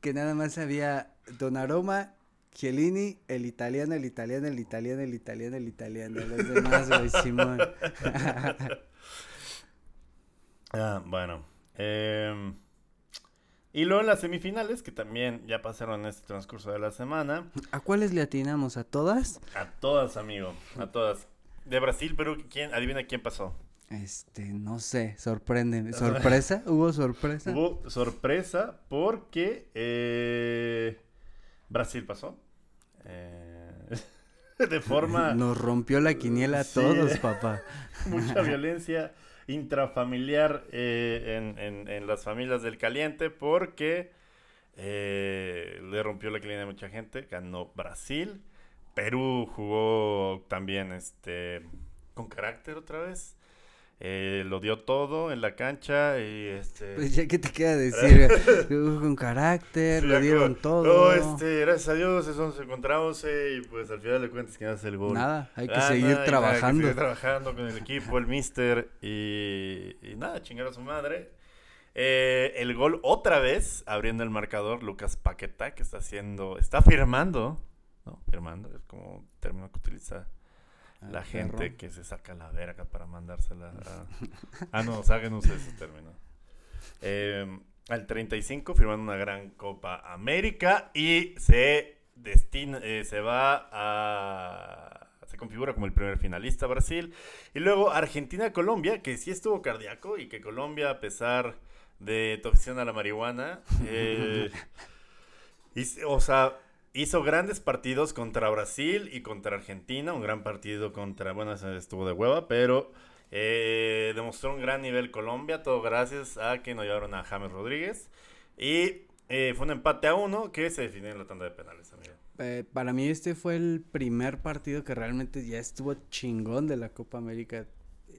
que nada más había Donnarumma, Chiellini, el italiano, el italiano, el italiano, el italiano, el italiano, los demás, güey, Simón. Ah, bueno. em, y luego en las semifinales, que también ya pasaron en este transcurso de la semana. ¿A cuáles le atinamos? ¿A todas? A todas, amigo. A todas. De Brasil, Perú, ¿quién? Adivina quién pasó. Este, no sé, sorpréndeme. ¿Sorpresa? ¿Hubo sorpresa? Hubo sorpresa porque eh, Brasil pasó. Eh, de forma Nos rompió la quiniela a Sí. todos, papá. mucha violencia intrafamiliar eh, en, las familias del caliente porque eh, le rompió la cliente a mucha gente. Ganó Brasil. Perú jugó también este con carácter otra vez. Eh, lo dio todo en la cancha y este Pues ya que te queda decir, con carácter, lo dieron todo. No, este, gracias a Dios, es 11 contra 11 y pues al final de cuentas, ¿quién hace el gol? Nada, hay que Ah, seguir nada, nada, hay que trabajando. seguir trabajando con el equipo, el mister y, y nada, chingar a su madre. Eh, el gol otra vez, abriendo el marcador, Lucas Paqueta, que está haciendo, está firmando, ¿no? Firmando, es como término que utiliza Ah, la perro. gente que se saca la verga para mandársela a... ah, no, saquen ustedes ese término. Eh, al 35 firmando una gran Copa América y se destina, eh, se va a... Se configura como el primer finalista Brasil. Y luego Argentina-Colombia, que sí estuvo cardíaco y que Colombia, a pesar de tu afición a la marihuana, eh, hizo- o sea, hizo grandes partidos contra Brasil y contra Argentina. Un gran partido contra, bueno, ese estuvo de hueva, pero eh, demostró un gran nivel Colombia, todo gracias a que nos llevaron a James Rodríguez. Y eh, fue un empate a uno que se definió en la tanda de penales, amigo. Eh, para mí este fue el primer partido que realmente ya estuvo chingón de la Copa América.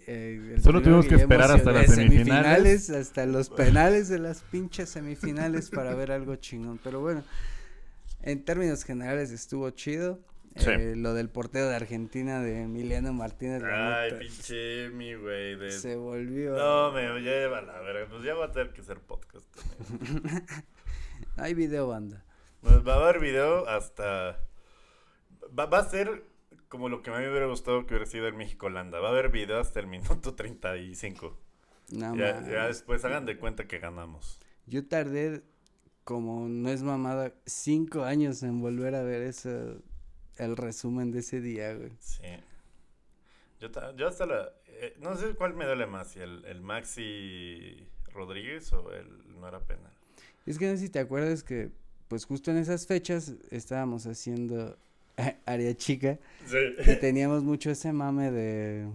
Eh, Solo tuvimos que esperar hasta las semifinales. hasta los penales de las pinches semifinales para ver algo chingón. Pero bueno, en términos generales estuvo chido. Sí. Eh, lo del portero de Argentina de Emiliano Martínez. Ay, pinche mi güey. de- se volvió. No, me lleva a la verga. Pues ya va a tener que ser podcast también. Hay video banda. Pues va a haber video hasta. Va, va a ser como lo que a mí me hubiera gustado que hubiera sido el México-Holanda. Va a haber video hasta el minuto 35. No, ya, ya después hagan de cuenta que ganamos. Yo tardé, como no es mamada, cinco años en volver a ver eso, el resumen de ese día, güey. Sí. Yo, yo hasta la... eh, no sé cuál me duele más, si el, el Maxi Rodríguez o el no era penal. Es que no sé si te acuerdas que, pues justo en esas fechas estábamos haciendo área chica y Sí. teníamos mucho ese mame de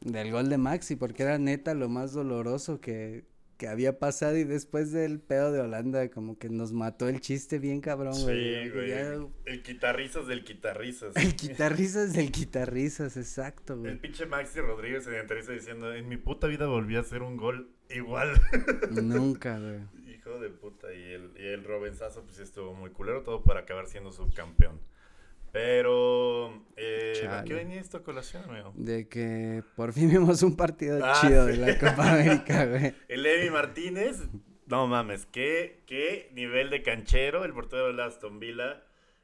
del gol de Maxi, porque era neta lo más doloroso que, que había pasado y después del pedo de Holanda como que nos mató el chiste bien cabrón, güey. Sí, güey. ya- El quitarrizas del quitarrizas. El guitarrizas del guitarrizas, exacto, El güey. pinche Maxi Rodríguez se entrevista diciendo, en mi puta vida volví a hacer un gol igual. Nunca, güey. Hijo de puta. Y el, y el Robenzazo pues estuvo muy culero, todo para acabar siendo subcampeón. Pero, eh, ¿a qué venía esto colación, amigo? De que por fin vimos un partido Ah, chido de sí. la Copa América, güey. El Emi Martínez, no mames, qué, qué nivel de canchero, el portero de Aston Villa.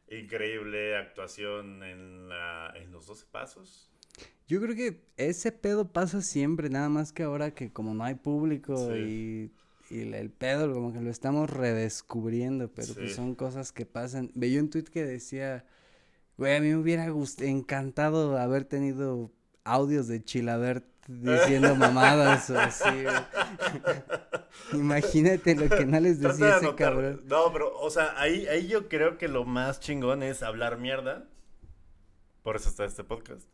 Increíble actuación en, la, en los 12 pasos. Yo creo que ese pedo pasa siempre, nada más que ahora que como no hay público y, y el pedo como que lo estamos redescubriendo, pero pues son cosas que pasan. Veía un tweet que decía, güey, a mí me hubiera encantado haber tenido audios de Chilabert diciendo mamadas o así. Imagínate lo que no les decía de ese cabrón. No, pero, o sea, ahí, ahí yo creo que lo más chingón es hablar mierda. Por eso está este podcast.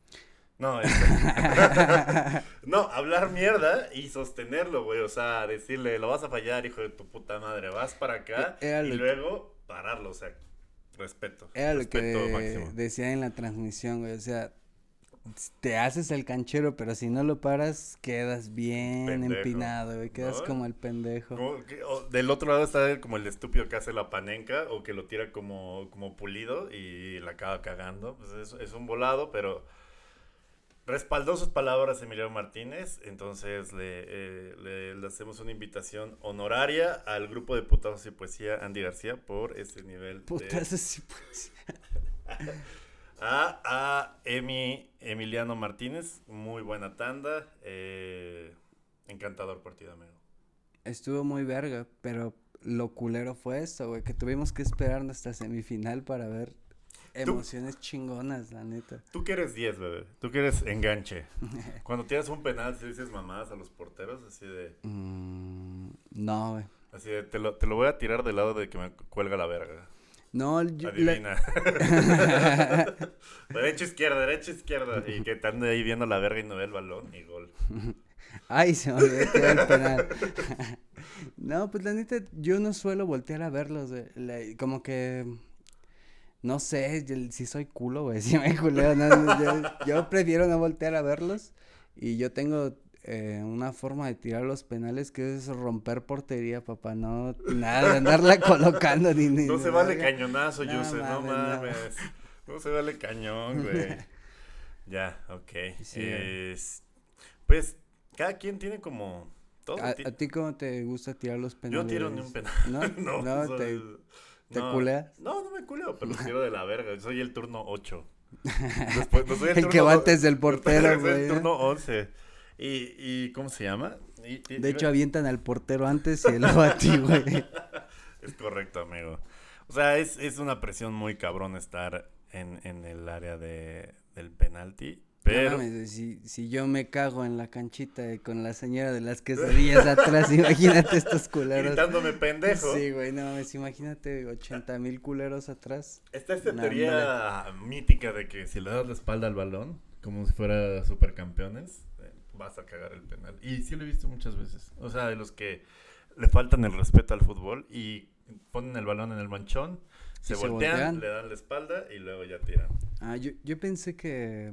No, este- no, hablar mierda y sostenerlo, güey. O sea, decirle, lo vas a fallar, hijo de tu puta madre. Vas para acá E- era y luego pararlo. O sea, respeto. Era lo que respeto máximo. decía en la transmisión, güey. O sea, te haces el canchero, pero si no lo paras, quedas bien Pendejo, empinado, güey. Quedas ¿no? como el pendejo. Como que- del otro lado está como el estúpido que hace la panenca o que lo tira como, como pulido y la acaba cagando. Pues es, es un volado, pero respaldó sus palabras Emiliano Martínez. Entonces le, eh, le- le hacemos una invitación honoraria al grupo de putazos y poesía Andy García por ese nivel. de- Putas, sí, pues. a, a Emi, Emiliano Martínez, muy buena tanda. eh, encantador partido, amigo. Estuvo muy verga, pero lo culero fue esto, güey. Que tuvimos que esperar hasta semifinal para ver emociones chingonas, la neta. Tú que eres 10, bebé. Tú que eres enganche. Cuando tiras un penal, si dices mamadas a los porteros, así de. Mm, no, güey. Así de, te lo, te lo voy a tirar del lado de que me cuelga la verga. No, yo- la- Adivina. derecha, izquierda, derecha, izquierda. Y que te ande ahí viendo la verga y no ve el balón y gol. Ay, se me olvidó tirar el penal. no, pues la neta, yo no suelo voltear a verlos. La- como que. No sé yo- si soy culo, güey. Si me culeo, no, no, yo, yo prefiero no voltear a verlos. Y yo tengo eh, una forma de tirar los penales que es romper portería, papá. No, nada de andarla colocando ni. ni No se vale verga. cañonazo, No Yuse. No mames, no. se vale cañón, güey. Ya, ok. Sí, güey. Es- pues, cada quien tiene como. Todo ¿A, ti- a ti cómo te gusta tirar los Yo penales? no tiro ni un penal. ¿No? no, No, te- ¿te no, culeas? No, no me culeo, pero los tiro de la verga. Soy el turno 8. Después, no soy el, El que va antes del portero, soy güey. el turno 11. ¿Y, y cómo se llama? Y- y- De hecho, avientan al portero antes y luego a ti, güey. Es correcto, amigo. O sea, es, es una presión muy cabrón estar en, en el área de, del penalti. No Pero mames, si, si yo me cago en la canchita con la señora de las quesadillas atrás, imagínate estos culeros. gritándome pendejo. Sí, güey, no mames, imagínate 80 mil culeros atrás. Está esta No, teoría mítica de que si le das la espalda al balón, como si fuera supercampeones, eh, vas a cagar el penal. Y sí lo he visto muchas veces. O sea, de los que le faltan el respeto al fútbol y ponen el balón en el manchón, se voltean, voltean. le dan la espalda y luego ya tiran. Ah, yo, yo pensé que,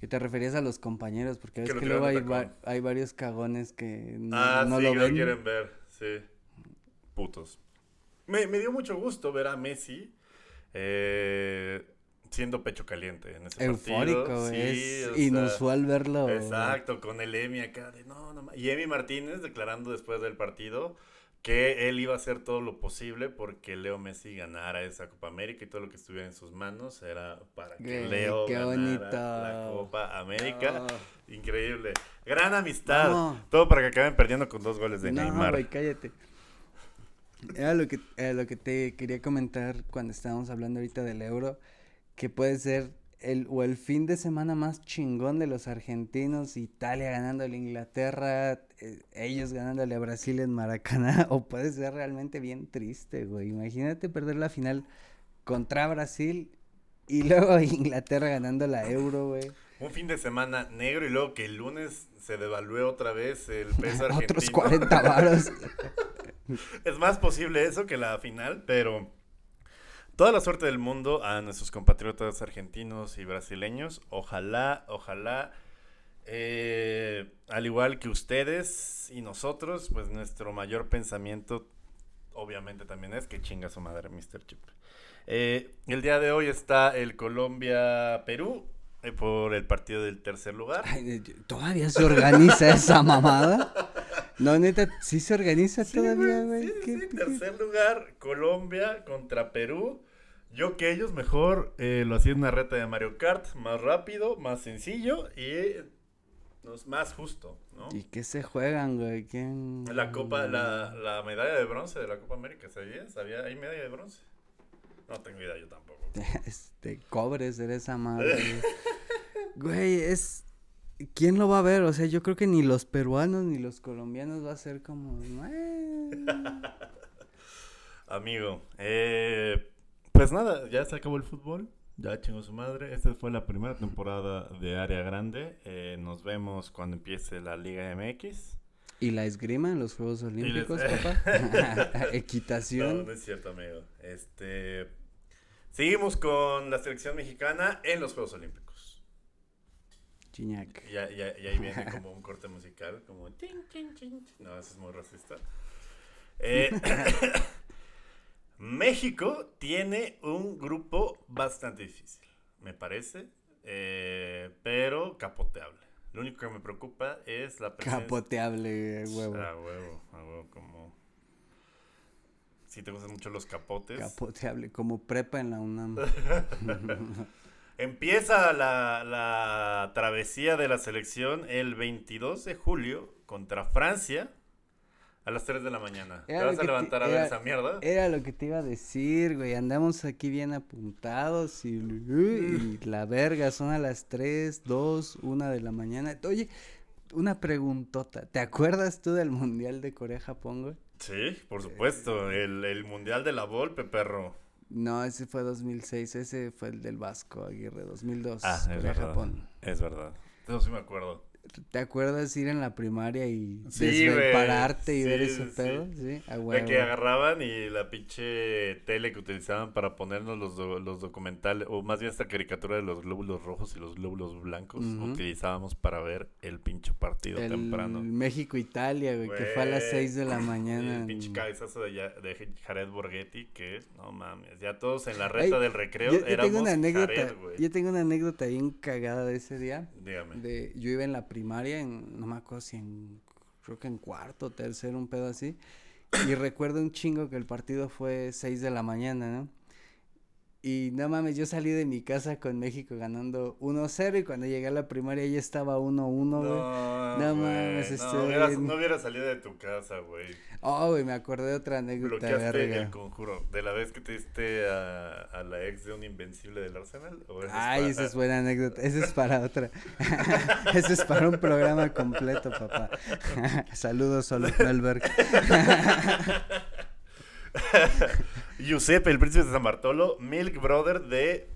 que te referías a los compañeros, porque ves Que lo que luego hay, va- varios cagones que no, ah, no sí, lo quieren ver, sí. Putos. Me, me dio mucho gusto ver a Messi eh, siendo pecho caliente en ese Eufórico, partido. güey, Sí, es o sea, inusual verlo. Exacto, con el Emi acá de no, no ma-". Y Emi Martínez declarando después del partido que él iba a hacer todo lo posible porque Leo Messi ganara esa Copa América y todo lo que estuviera en sus manos era para que Leo ganara bonito. la Copa América. No. Increíble. Gran amistad. No. Todo para que acaben perdiendo con dos goles de No, Neymar. cállate. Era lo que, era lo que te quería comentar cuando estábamos hablando ahorita del euro, que puede ser el, o el fin de semana más chingón de los argentinos, Italia ganándole a Inglaterra, eh, ellos ganándole a Brasil en Maracaná, o puede ser realmente bien triste, güey. Imagínate perder la final contra Brasil y luego Inglaterra ganando la euro, güey. Un fin de semana negro y luego que el lunes se devalúe otra vez el peso argentino. Otros 40 varos. es más posible eso que la final, pero toda la suerte del mundo a nuestros compatriotas argentinos y brasileños. Ojalá, ojalá, eh, al igual que ustedes y nosotros, pues nuestro mayor pensamiento obviamente también es que chinga su madre Mr. Chip. Eh, el día de hoy está el Colombia-Perú eh, por el partido del tercer lugar. Ay, ¿Todavía se organiza esa mamada? No, neta, sí se organiza Sí, todavía, güey, güey. sí, ¿Qué- sí, qué- tercer lugar, Colombia contra Perú. Yo que ellos mejor eh, lo hacía en una reta de Mario Kart, más rápido, más sencillo y eh, no, es más justo, ¿no? ¿Y qué se juegan, güey? ¿Quién? La copa, la, la medalla de bronce de la Copa América, ¿sabías? ¿Sabía? ¿Hay medalla de bronce? No tengo idea, yo tampoco. Este, cobres de esa madre. Güey, es... ¿Quién lo va a ver? O sea, yo creo que ni los peruanos ni los colombianos va a ser como... Amigo, eh, pues nada, ya se acabó el fútbol, ya chingó su madre. Esta fue la primera temporada de Área Grande. eh, nos vemos cuando empiece la Liga MX. ¿Y la esgrima en los Juegos Olímpicos, les- papá? No, Equitación. no es cierto, amigo. Este, seguimos con la selección mexicana en los Juegos Olímpicos. Chiñac. Y, ya- ya- y ahí viene como un corte musical, como... No, eso es muy racista. Eh, México tiene un grupo bastante difícil, me parece, eh, pero capoteable. Lo único que me preocupa es la presencia... Capoteable, huevo. A huevo, a huevo, como... Si te gustan mucho los capotes. Capoteable, como prepa en la UNAM. Empieza la, la travesía de la selección el 22 de julio contra Francia a las 3 de la mañana. ¿Te Era vas a te- levantar a ver era- esa mierda? Era lo que te iba a decir, güey. Andamos aquí bien apuntados y, y la verga, son a las 3, 2, 1 de la mañana. Oye, una preguntota. ¿Te acuerdas tú del Mundial de Corea-Japón, güey? Sí, por supuesto. El, el Mundial de la Volpe, perro. No, ese fue 2006, ese fue el del Vasco Aguirre, 2002, Ah, es verdad. Corea-Japón. Es verdad. Eso sí me acuerdo. ¿Te acuerdas ir en la primaria y Sí, pararte y ver ese sí. pedo? Sí, a De que agarraban y la pinche tele que utilizaban para ponernos los, do- los documentales, o más bien esta caricatura de los glóbulos rojos y los glóbulos blancos, utilizábamos para ver el pinche partido El temprano. México-Italia, güey, que fue a las Güey, 6 de la mañana. El pinche cabezazo de, ya- de Jared Borghetti, que no mames, ya todos en la reta del recreo yo, yo éramos tengo una anécdota, Jared, güey. yo tengo una anécdota bien cagada de ese día. Dígame. De, yo iba en la primaria, en, no me acuerdo si en, creo que en cuarto, tercero, un pedo así. Y recuerdo un chingo que el partido fue 6 de la mañana, ¿no? Y no mames, yo salí de mi casa con México ganando 1-0 y cuando llegué a la primaria ya estaba 1-1, güey. No, No güey, mames, no, estoy hubieras- bien. no hubiera salido de tu casa, güey. Oh, güey, me acordé de otra anécdota, Bloqueaste verga. el conjuro. ¿De la vez que te diste a, a la ex de un invencible del Arsenal? ¿O esa es Ay, para- esa es buena anécdota. Esa es para otra. Esa es para un programa completo, papá. Saludos, Solo Melberg. Giuseppe, el príncipe de San Bartolo, Milk Brother de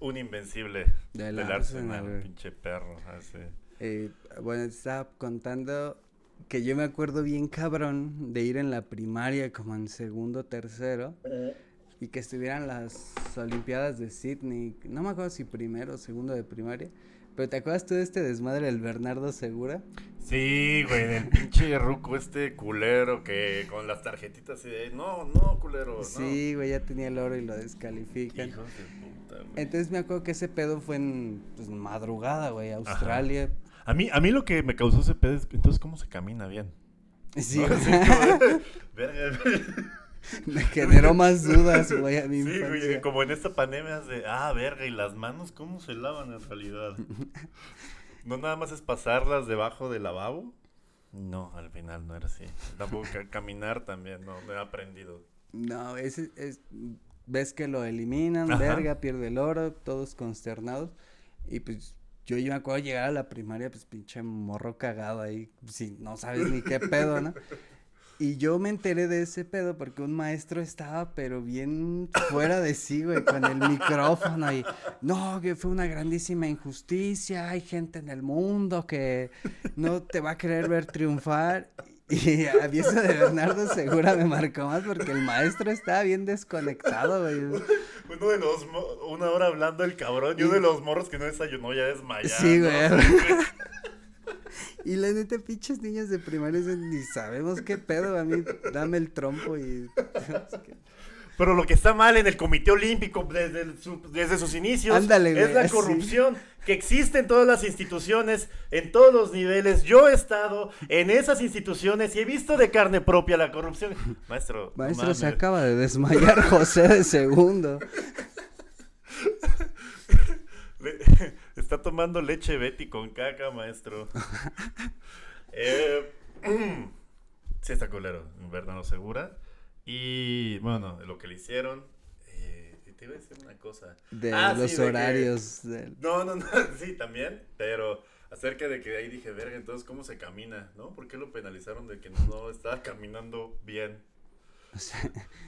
un invencible Del del, Arsenal, Arsenal. Pinche perro. así. Eh, bueno, estaba contando que yo me acuerdo bien cabrón de ir en la primaria como en segundo, tercero. Y que estuvieran las Olimpiadas de Sydney. No me acuerdo si primero o segundo de primaria. Pero ¿te acuerdas tú de este desmadre del Bernardo Segura? Sí, güey, del pinche ruco este culero que con las tarjetitas así de, no, no, culero, no. Sí, güey, ya tenía el oro y lo descalifican. Hijos de puta, güey. Entonces me acuerdo que ese pedo fue en pues, madrugada, güey, Australia. A mí, a mí lo que me causó ese pedo es, entonces, ¿cómo se camina bien? Sí, ¿No? verga, me generó más dudas, güey, a mi Sí, güey, como en esta pandemia de, ah, verga, ¿y las manos cómo se lavan en realidad? No nada más es pasarlas debajo del lavabo. No, al final no era así. Tampoco ca- caminar también, no, no he aprendido. No, ese es, ves que lo eliminan, Ajá. verga, pierde el oro, todos consternados. Y pues yo, yo me acuerdo de llegar a la primaria, pues pinche morro cagado ahí, si no sabes ni qué pedo, ¿no? Y yo me enteré de ese pedo porque un maestro estaba, pero bien fuera de sí, güey, con el micrófono y, no, que fue una grandísima injusticia, hay gente en el mundo que no te va a querer ver triunfar. Y a mí eso de Bernardo Segura me marcó más porque el maestro estaba bien desconectado, güey. Uno de los, una hora hablando el cabrón, y uno de los morros que no desayunó ya desmayado. Sí, güey. Y la neta, pinches niños de primaria ni sabemos qué pedo, a mí dame el trompo y... Pero lo que está mal en el Comité Olímpico desde, el- su- desde sus inicios Ándale, es la corrupción que existe en todas las instituciones, en todos los niveles. Yo he estado en esas instituciones y he visto de carne propia la corrupción. Maestro, Maestro, se acaba de desmayar José de segundo. Está tomando leche Betty con caca, maestro. eh, sí está culero, Bernardo Segura. Y bueno, lo que le hicieron. eh, te iba a decir una cosa. De Ah, sí, los de que- horarios. del- No, no, no, sí, también, pero acerca de que ahí dije, verga, entonces, ¿cómo se camina? ¿No? ¿Por qué lo penalizaron de que no estaba caminando bien? O sea,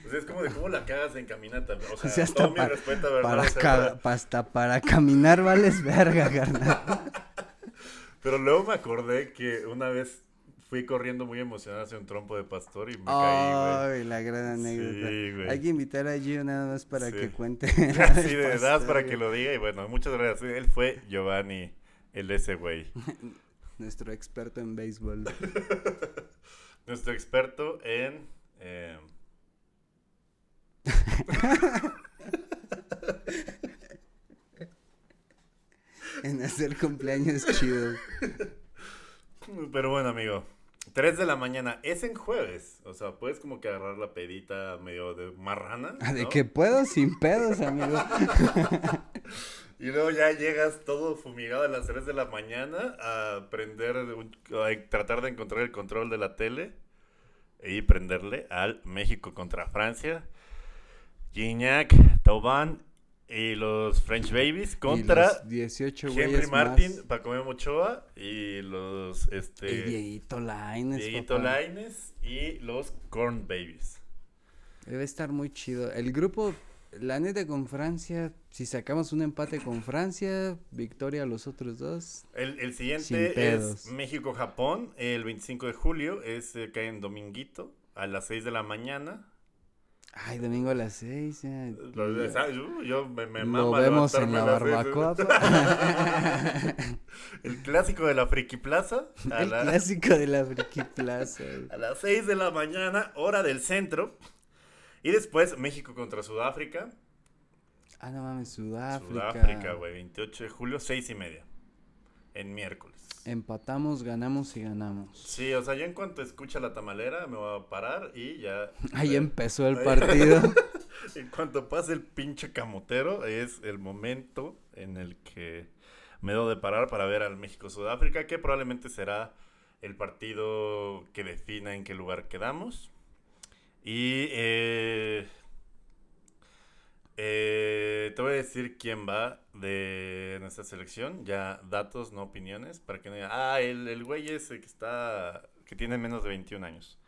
O sea, es como de cómo la cagas en caminata. O sea, o sea, hasta todo mi pa- respeto Bernardo para, Segura. ca- pa- hasta para caminar vales verga, carnal. Pero luego me acordé que una vez fui corriendo muy emocionado hacia un trompo de pastor y me caí, güey. Ay, la gran anécdota. Sí, güey. Hay que invitar a Gio nada más para Sí. que cuente. Así de edad para que lo diga y bueno, muchas gracias. Él fue Giovanni, el ese güey. Nuestro experto en béisbol. Nuestro experto en... eh, en hacer cumpleaños chidos. Pero bueno, amigo. 3 de la mañana es en jueves. O sea, puedes como que agarrar la pedita medio de marrana. Ah, De que puedo sin pedos, amigo. Y luego ya llegas todo fumigado a las 3 de la mañana a prender, un- a tratar de encontrar el control de la tele y prenderle al México contra Francia. Gignac, Tauban y los French Babies contra los 18 Henry Martin, más. Paco Mochoa y los este Y Dieguito Lainez, Dieguito papá. Lainez y los Corn Babies. Debe estar muy chido. El grupo, la neta con Francia, si sacamos un empate con Francia, victoria a los otros dos. El, el siguiente es México-Japón, el 25 de julio, es eh, cae en dominguito a las 6 de la mañana. Ay, domingo a las seis. ya. Lo, de- ¿sabes? Yo, yo me, me Lo mama vemos en la barbacoa. El clásico de la Friki Plaza a, El la- clásico de la Friki Plaza. a las 6 de la mañana, hora del centro. Y después México contra Sudáfrica. Ah, no mames, Sudáfrica. Sudáfrica, güey, 28 de julio, 6 y media. En miércoles. Empatamos, ganamos y ganamos. Sí, o sea, yo en cuanto escucha la tamalera me voy a parar y ya. Ahí empezó el Ahí- partido. En cuanto pase el pinche camotero, es el momento en el que me doy de parar para ver al México-Sudáfrica, que probablemente será el partido que defina en qué lugar quedamos. Y eh, eh, te voy a decir quién va de nuestra selección, ya datos, no opiniones, para que no digan, ah, el, el güey ese que está, que tiene menos de 21 años.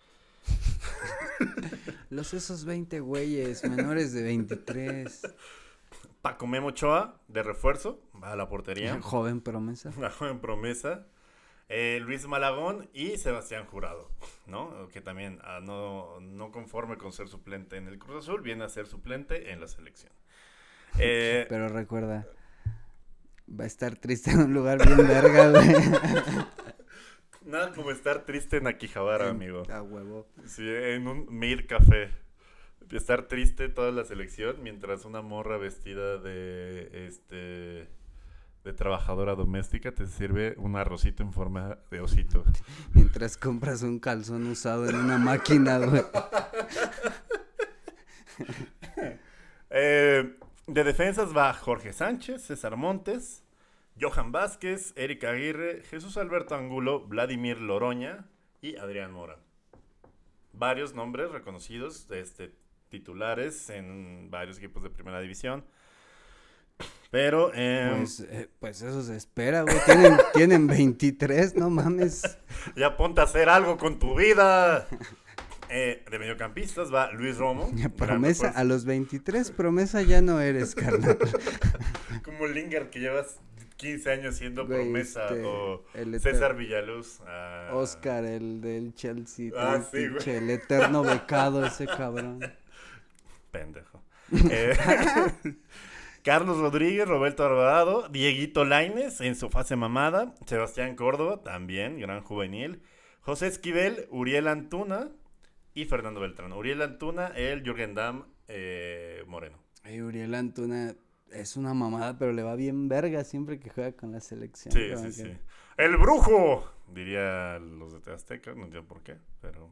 Los esos 20 güeyes menores de 23. Paco Memo Ochoa, de refuerzo, va a la portería. Joven promesa. Una joven promesa. Eh, Luis Malagón y Sebastián Jurado, ¿no? Que también ah, no, no conforme con ser suplente en el Cruz Azul, viene a ser suplente en la selección. Eh, Pero recuerda, va a estar triste en un lugar bien verga, güey. nada como estar triste en Akihabara, amigo. A huevo. Sí, en un Mir Café. Estar triste toda la selección mientras una morra vestida de este de trabajadora doméstica te sirve un arrocito en forma de osito. Mientras compras un calzón usado en una máquina, güey. Eh, de defensas va Jorge Sánchez, César Montes, Johan Vázquez, Erika Aguirre, Jesús Alberto Angulo, Vladimir Loroña y Adrián Mora. Varios nombres reconocidos, este, titulares en varios equipos de primera división. Pero, em, Pues, eh, pues eso se espera, güey. Tienen, tienen 23, no mames. ya ponte a hacer algo con tu vida. Eh, de mediocampistas va Luis Romo. Promesa, refuerzo. a los 23, promesa ya no eres, carnal. Como Lingard que llevas 15 años siendo Güey, promesa. este, o el César Villaluz. ah, Oscar, el del Chelsea. Ah, el sí, güey. el eterno becado, ese cabrón. Pendejo. Eh, Carlos Rodríguez, Roberto Alvarado, Dieguito Laines en su fase mamada, Sebastián Córdoba, también, gran juvenil, José Esquivel, Uriel Antuna y Fernando Beltrán. Uriel Antuna, el Jürgen Damm eh, Moreno. Uriel Antuna es una mamada, pero le va bien verga siempre que juega con la selección. Sí, sí, que- sí. ¡El brujo! Diría los de Azteca, no entiendo por qué, pero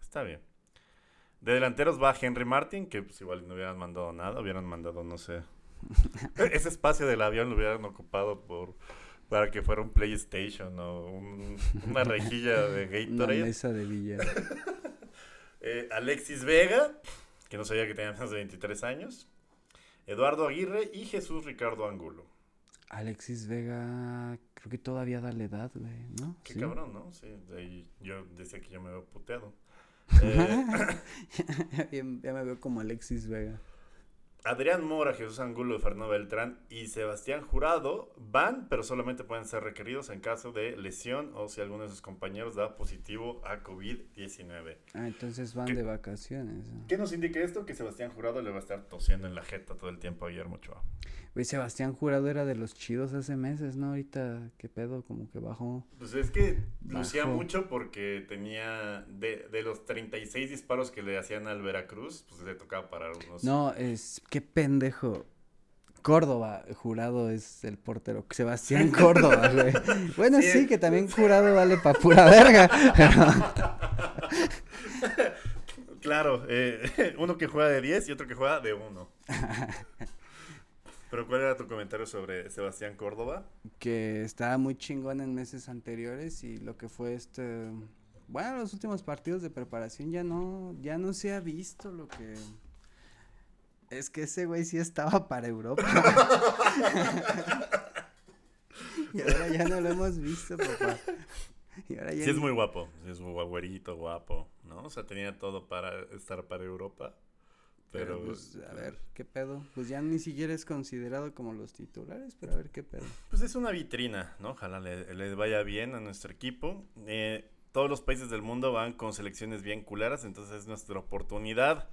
está bien. De delanteros va Henry Martin, que pues igual no hubieran mandado nada, hubieran mandado, no sé. E- Ese espacio del avión lo hubieran ocupado por para que fuera un PlayStation o un- una rejilla de Una Gatorade. mesa de billar. Eh, Alexis Vega, que no sabía que tenía menos de 23 años. Eduardo Aguirre y Jesús Ricardo Angulo. Alexis Vega, creo que todavía da la edad, güey, ¿no? Qué Sí. cabrón, ¿no? Sí, de ahí yo decía que yo me veo puteado. Eh, ya, ya me veo como Alexis Vega. Adrián Mora, Jesús Angulo, Fernando Beltrán y Sebastián Jurado van, pero solamente pueden ser requeridos en caso de lesión o si alguno de sus compañeros da positivo a COVID-19. Ah, entonces van de vacaciones. ¿Qué nos indica esto? Que Sebastián Jurado le va a estar tosiendo en la jeta todo el tiempo a Guillermo Ochoa. Güey, Sebastián Jurado era de los chidos hace meses, ¿no? Ahorita, ¿qué pedo? Como que bajó. Pues es que lucía mucho porque tenía de, de los 36 disparos que le hacían al Veracruz, pues le tocaba parar unos. No, es, qué pendejo. Córdoba, jurado es el portero. Sebastián Córdoba, güey. Bueno, Sí, sí, que también jurado vale pa' pura verga. Claro, eh, uno que juega de 10 y otro que juega de 1. Pero ¿cuál era tu comentario sobre Sebastián Córdoba? que estaba muy chingón en meses anteriores y lo que fue este bueno los últimos partidos de preparación ya no ya no se ha visto lo que es que ese güey sí estaba para Europa y ahora ya no lo hemos visto papá y ahora ya Sí es muy guapo, sí es muy güerito, guapo, ¿no? O sea, tenía todo para estar para Europa, pero... pero pues, a ver qué pedo pues ya ni siquiera es considerado como los titulares pero a ver qué pedo Pues es una vitrina, ¿no? Ojalá le, le vaya bien a nuestro equipo. Eh, todos los países del mundo van con selecciones bien culeras, entonces es nuestra oportunidad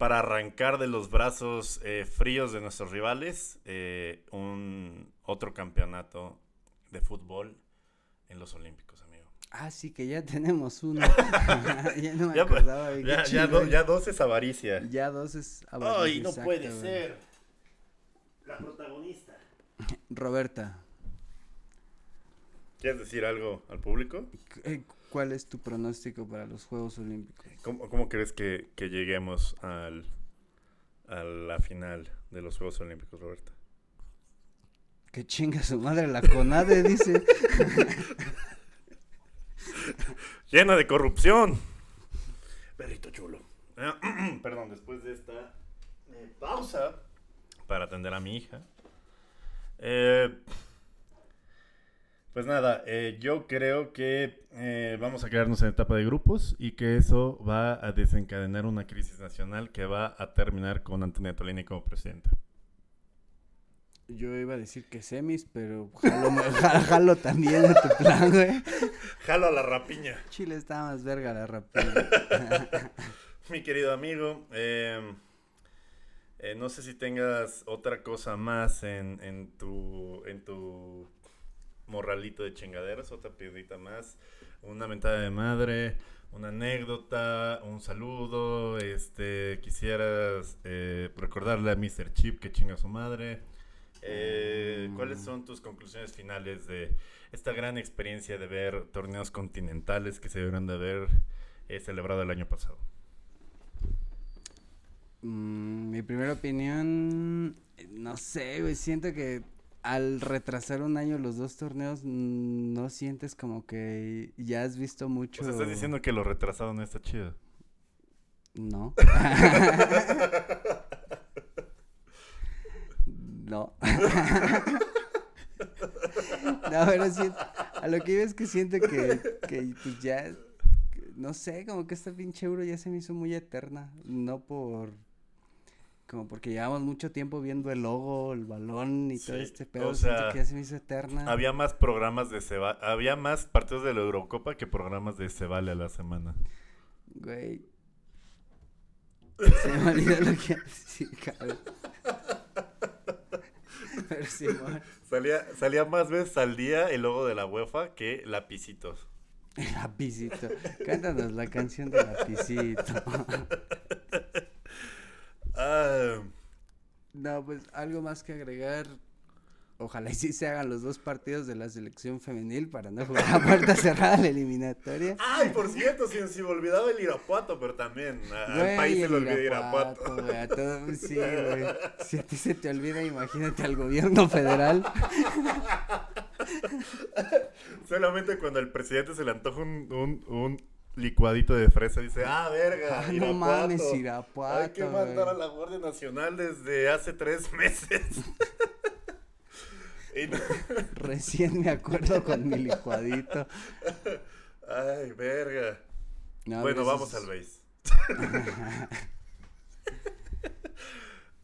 para arrancar de los brazos eh, fríos de nuestros rivales eh, un otro campeonato de fútbol en los Olímpicos. Ah sí que ya tenemos uno ya no me Ya, pues, acordaba Ya, ya, do- ya dos es avaricia. Ya dos es ¡Ay, avaricia, no exacto, puede güey. ser! La protagonista. Roberta, ¿Quieres decir algo al público? eh, ¿cuál es tu pronóstico para los Juegos Olímpicos? ¿Cómo, cómo crees que, que lleguemos al, a la final de los Juegos Olímpicos, Roberta? Que chinga su madre la CONADE, dice. Llena de corrupción. Perrito chulo. Perdón, después de esta eh, pausa para atender a mi hija. eh, pues nada, eh, yo creo que vamos a quedarnos en etapa de grupos y que eso va a desencadenar una crisis nacional que va a terminar con Antonia Tolini como presidenta. Yo iba a decir que semis, pero jalo, me- ja- jalo también a tu plan, güey. Jalo a la rapiña. Chile está más verga la rapina. Mi querido amigo, eh, eh, no sé si tengas otra cosa más en, en tu en tu morralito de chingaderas, otra piedrita más, una mentada de madre, una anécdota, un saludo, este, quisieras eh, recordarle a Mr. Chip que chinga a su madre. Eh, ¿Cuáles son tus conclusiones finales de esta gran experiencia de ver torneos continentales que se deberían de haber eh, celebrado el año pasado? Mm, mi primera opinión, no sé, güey, siento que al retrasar un año los dos torneos, mm, no sientes como que ya has visto mucho. O sea, estás diciendo que lo retrasado no está chido. No. no. no, pero sí, a lo que iba es que siento que, que pues ya, no sé, como que esta pinche euro ya se me hizo muy eterna, no por, como porque llevamos mucho tiempo viendo el logo, el balón y todo este pedo, o siento sea, que ya se me hizo eterna. Había más programas de Ceba, había más partidos de la Eurocopa que programas de Se Vale a la semana. Güey. Se me olvidó lo que sí, cabrón. Pero sí, man. Salía, salía más veces al día el logo de la UEFA que lapicitos. Lapicito. Cántanos la canción de Lapicito. Ah, No, pues algo más que agregar. Ojalá y sí se hagan los dos partidos de la selección femenil para no jugar a puerta cerrada la eliminatoria. Ay, por cierto, se me olvidaba el Irapuato, pero también a- al país se le olvida Irapuato. Güey, a todo- sí, güey. Si a ti se te olvida, imagínate al gobierno federal. Solamente cuando al presidente se le antoja un, un, un licuadito de fresa, dice, ah, verga, Ah, no Irapuato. mames, Hay Irapuato. que mandar a la Guardia Nacional desde hace tres meses. No- Recién me acuerdo con mi licuadito. Ay, verga. No, bueno, vamos al base.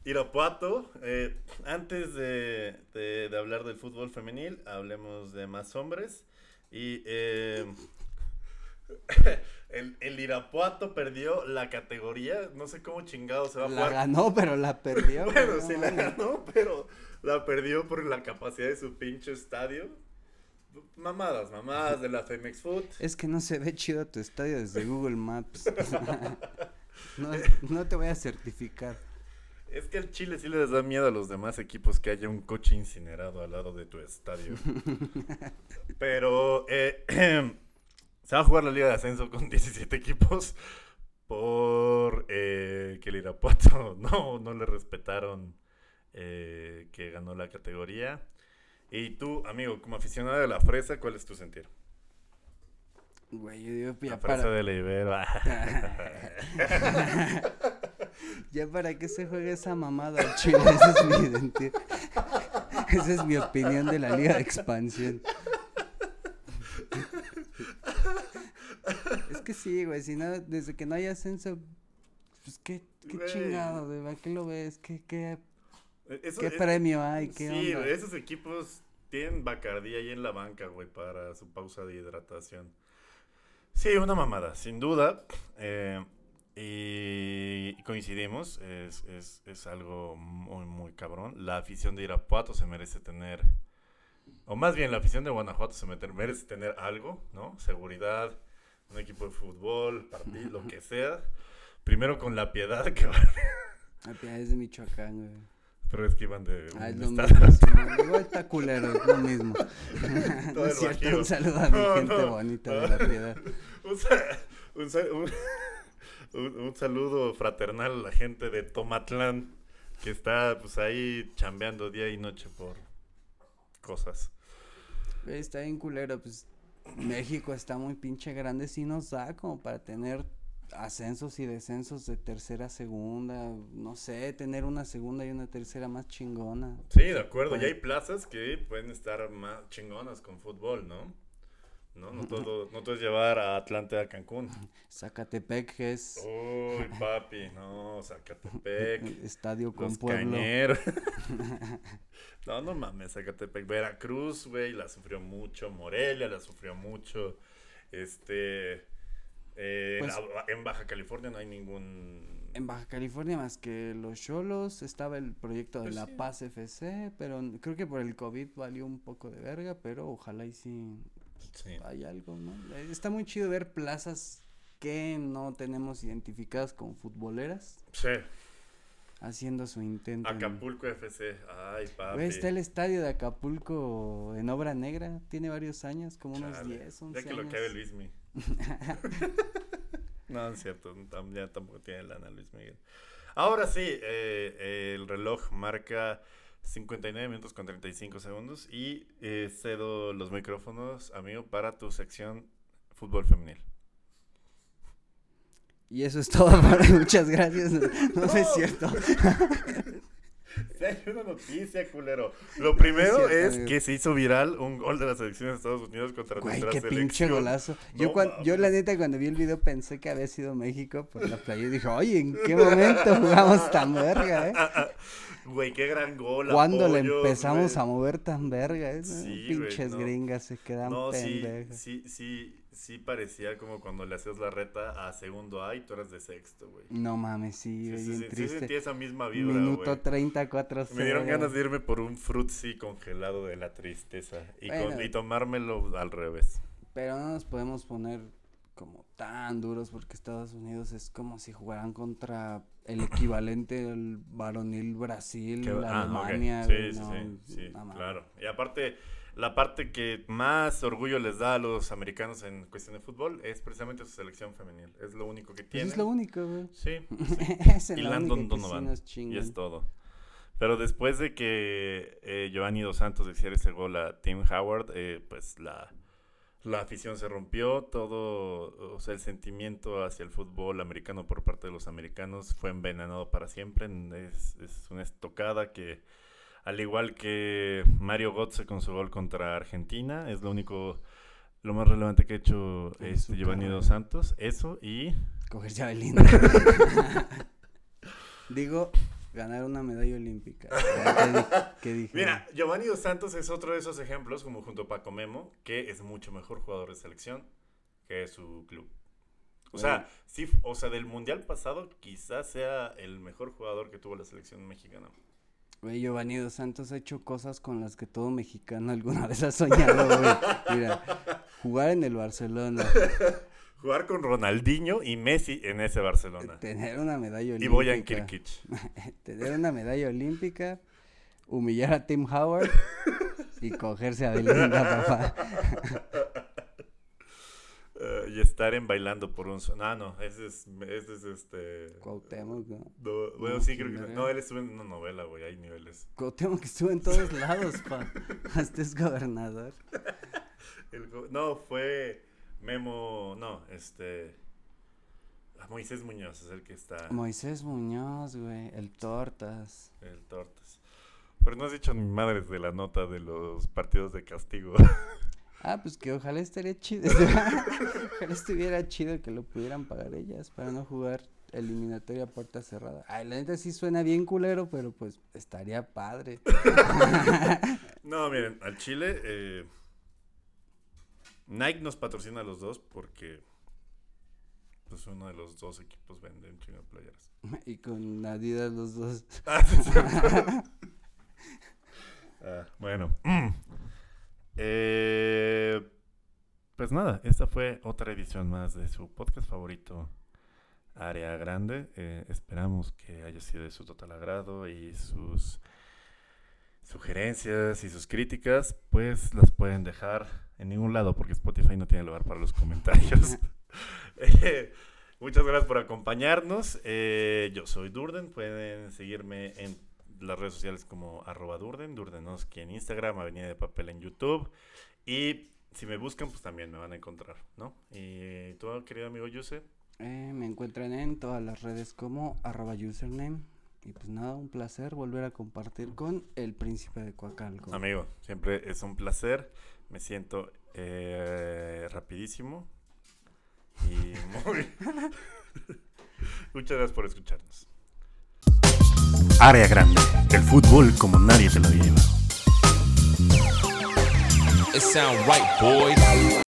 Irapuato, eh, antes de, de- de hablar del fútbol femenil, hablemos de más hombres. Y eh, el, el Irapuato perdió la categoría, no sé cómo chingado se va a La jugar. ganó, pero la perdió. Bueno, no sí la ganó, pero la perdió por la capacidad de su pinche estadio. Mamadas, mamadas de la Femex Food. Es que no se ve chido tu estadio desde Google Maps. no, no te voy a certificar. Es que al Chile sí les da miedo a los demás equipos que haya un coche incinerado al lado de tu estadio. Pero eh, se va a jugar la Liga de Ascenso con 17 equipos por eh, que el Irapuato no, no le respetaron eh, que ganó la categoría. Y tú, amigo, como aficionado de la fresa, ¿cuál es tu sentir? Güey, yo digo, ya la fresa para, de la Ibero. ya para qué se juega esa mamada al chile. Esa es mi identidad. Esa es mi opinión de la liga de expansión. Es que sí, güey, si no, desde que no hay ascenso, pues qué, qué Güey. chingado, güey, ¿a qué lo ves? ¿Qué, qué, Eso qué es- premio hay? ¿Qué sí, onda? esos equipos tienen Bacardí ahí en la banca, güey, para su pausa de hidratación. Sí, una mamada, sin duda. eh, y coincidimos, es, es, es algo muy, muy cabrón. La afición de Irapuato se merece tener, o más bien la afición de Guanajuato se merece tener algo, ¿no? Seguridad, un equipo de fútbol, partido, lo que sea. Primero con la piedad que van, Ah, pues, es de Michoacán, güey. pero es que iban de Ah, es lo mismo. Igual está culero, es lo mismo. No es cierto, Bajío. un saludo a mi No, gente no, bonita no. de la piedad. Un, sa- un sa- un- un- un saludo fraternal a la gente de Tomatlán que está pues ahí chambeando día y noche por cosas. Está bien culero, pues México está muy pinche grande, sí nos da como para tener ascensos y descensos de tercera a segunda, no sé, tener una segunda y una tercera más chingona. Sí, de acuerdo. Bueno. Y hay plazas que pueden estar más chingonas con fútbol, ¿no? No, no todo, no todo es llevar a Atlante a Cancún. Zacatepec es Uy, papi, no, Zacatepec. estadio con Los pueblo. cañeros. no, no mames, Zacatepec. Veracruz, güey, la sufrió mucho. Morelia la sufrió mucho. Este. eh, Pues- la- en Baja California no hay ningún. En Baja California más que los Cholos estaba el proyecto de Pues La sí. Paz FC, pero creo que por el COVID valió un poco de verga, pero ojalá y sí Sí. hay algo, ¿no? Está muy chido ver plazas que no tenemos identificadas como futboleras Sí. haciendo su intento. en- Acapulco FC. Ay, papi. Está el estadio de Acapulco en obra negra, tiene varios años, como unos Chale, 10, 11 Ya que lo cabe Luismi. no, es cierto. Ya tampoco tiene lana Luis Miguel. Ahora sí, eh, el reloj marca 59 minutos con 35 segundos. Y eh, cedo los micrófonos, amigo, para tu sección fútbol femenil. Y eso es todo, para muchas gracias. No, no, no es cierto. Hay una noticia, culero. Lo primero cierto, es que se hizo viral un gol de la selección de Estados Unidos contra Güey, nuestra qué selección. pinche golazo. Yo, No cuan- yo la neta cuando vi el video pensé que había sido México por la playa y dije, oye, ¿en qué momento jugamos tan verga, eh? Güey, qué gran gol. ¿Cuándo le empezamos güey. a mover tan verga? eh? Sí, güey, Pinches no. gringas se quedan No, sí, pendejas. sí, sí, sí parecía como cuando le hacías la reta a segundo A y tú eras de sexto, güey. No mames, sí, Sí, güey, sí, bien sí, sí triste. sentí esa misma vibra, Minuto güey. 34 Me dieron ganas de irme por un frutzi congelado de la tristeza y, con- Bueno. y tomármelo al revés. Pero no nos podemos poner como tan duros porque Estados Unidos es como si jugaran contra el equivalente al varonil Brasil, Que- ah, ok. Alemania. Sí, güey, sí, no, sí, sí, claro. Y aparte, la parte que más orgullo les da a los americanos en cuestión de fútbol es precisamente su selección femenil. Es lo único que Pues tienen. es lo único, güey. Sí, es y la Landon Donovan. y es todo. Pero después de que eh, Giovanni Dos Santos hiciera ese gol a Tim Howard, eh, pues la, la afición se rompió, todo, o sea, el sentimiento hacia el fútbol americano por parte de los americanos fue envenenado para siempre. Es, es una estocada que, al igual que Mario Götze con su gol contra Argentina, es lo único, lo más relevante que ha hecho este Giovanni. Dos Santos, eso y... Coger llave Digo, ganar una medalla olímpica. ¿Qué, qué dije? Mira, Giovanni Dos Santos es otro de esos ejemplos, como junto a Paco Memo, que es mucho mejor jugador de selección que su club. O sea, sí, o sea, del mundial pasado quizás sea el mejor jugador que tuvo la selección mexicana. Güey, Giovanni Dos Santos ha hecho cosas con las que todo mexicano alguna vez ha soñado, güey. Mira, jugar en el Barcelona, Jugar con Ronaldinho y Messi en ese Barcelona. tener una medalla olímpica. Y Boyan Kirkic. tener una medalla olímpica, humillar a Tim Howard y cogerse a Belinda, papá. Eh, y estar en bailando por un... so- Ah, no, ese es, ese es este... Cuauhtémoc, ¿no? no, bueno, No, sí, ¿quién creo que... No, él estuvo en una novela, güey, hay niveles. Cuauhtémoc que estuvo en todos lados, pa. Hasta es gobernador. El no, fue Memo, no, este... Moisés Muñoz es el que está, Moisés Muñoz, güey, el Tortas. el tortas. Pero no has dicho ni madres de la nota de los partidos de castigo. Ah, pues que ojalá estaría chido. ojalá estuviera chido que lo pudieran pagar ellas para no jugar eliminatoria puerta cerrada. Ay, la neta sí suena bien culero, pero pues estaría padre. no, miren, al Chile, eh, Nike nos patrocina a los dos porque pues uno de los dos equipos vende un chingo de playeras. y con Adidas los dos. Ah. Ah, bueno. Eh, pues nada, esta fue otra edición más de su podcast favorito, Área Grande. Eh, esperamos que haya sido de su total agrado y sus sugerencias y sus críticas, pues las pueden dejar en ningún lado porque Spotify no tiene lugar para los comentarios. Eh, Muchas gracias por acompañarnos. Eh, yo soy Durden. Pueden seguirme en las redes sociales como arroba Durden, Durdenoski en Instagram, Avenida de Papel en YouTube. Y si me buscan, pues también me van a encontrar, ¿no? Y tú, querido amigo Yuse, Eh, me encuentran en todas las redes como arroba username. Y pues nada, un placer volver a compartir con el príncipe de Coacalco. amigo, siempre es un placer. Me siento eh, rapidísimo. Y muy... Muchas gracias por escucharnos. Área grande, el fútbol como nadie te lo había llevado. It sound right, boys.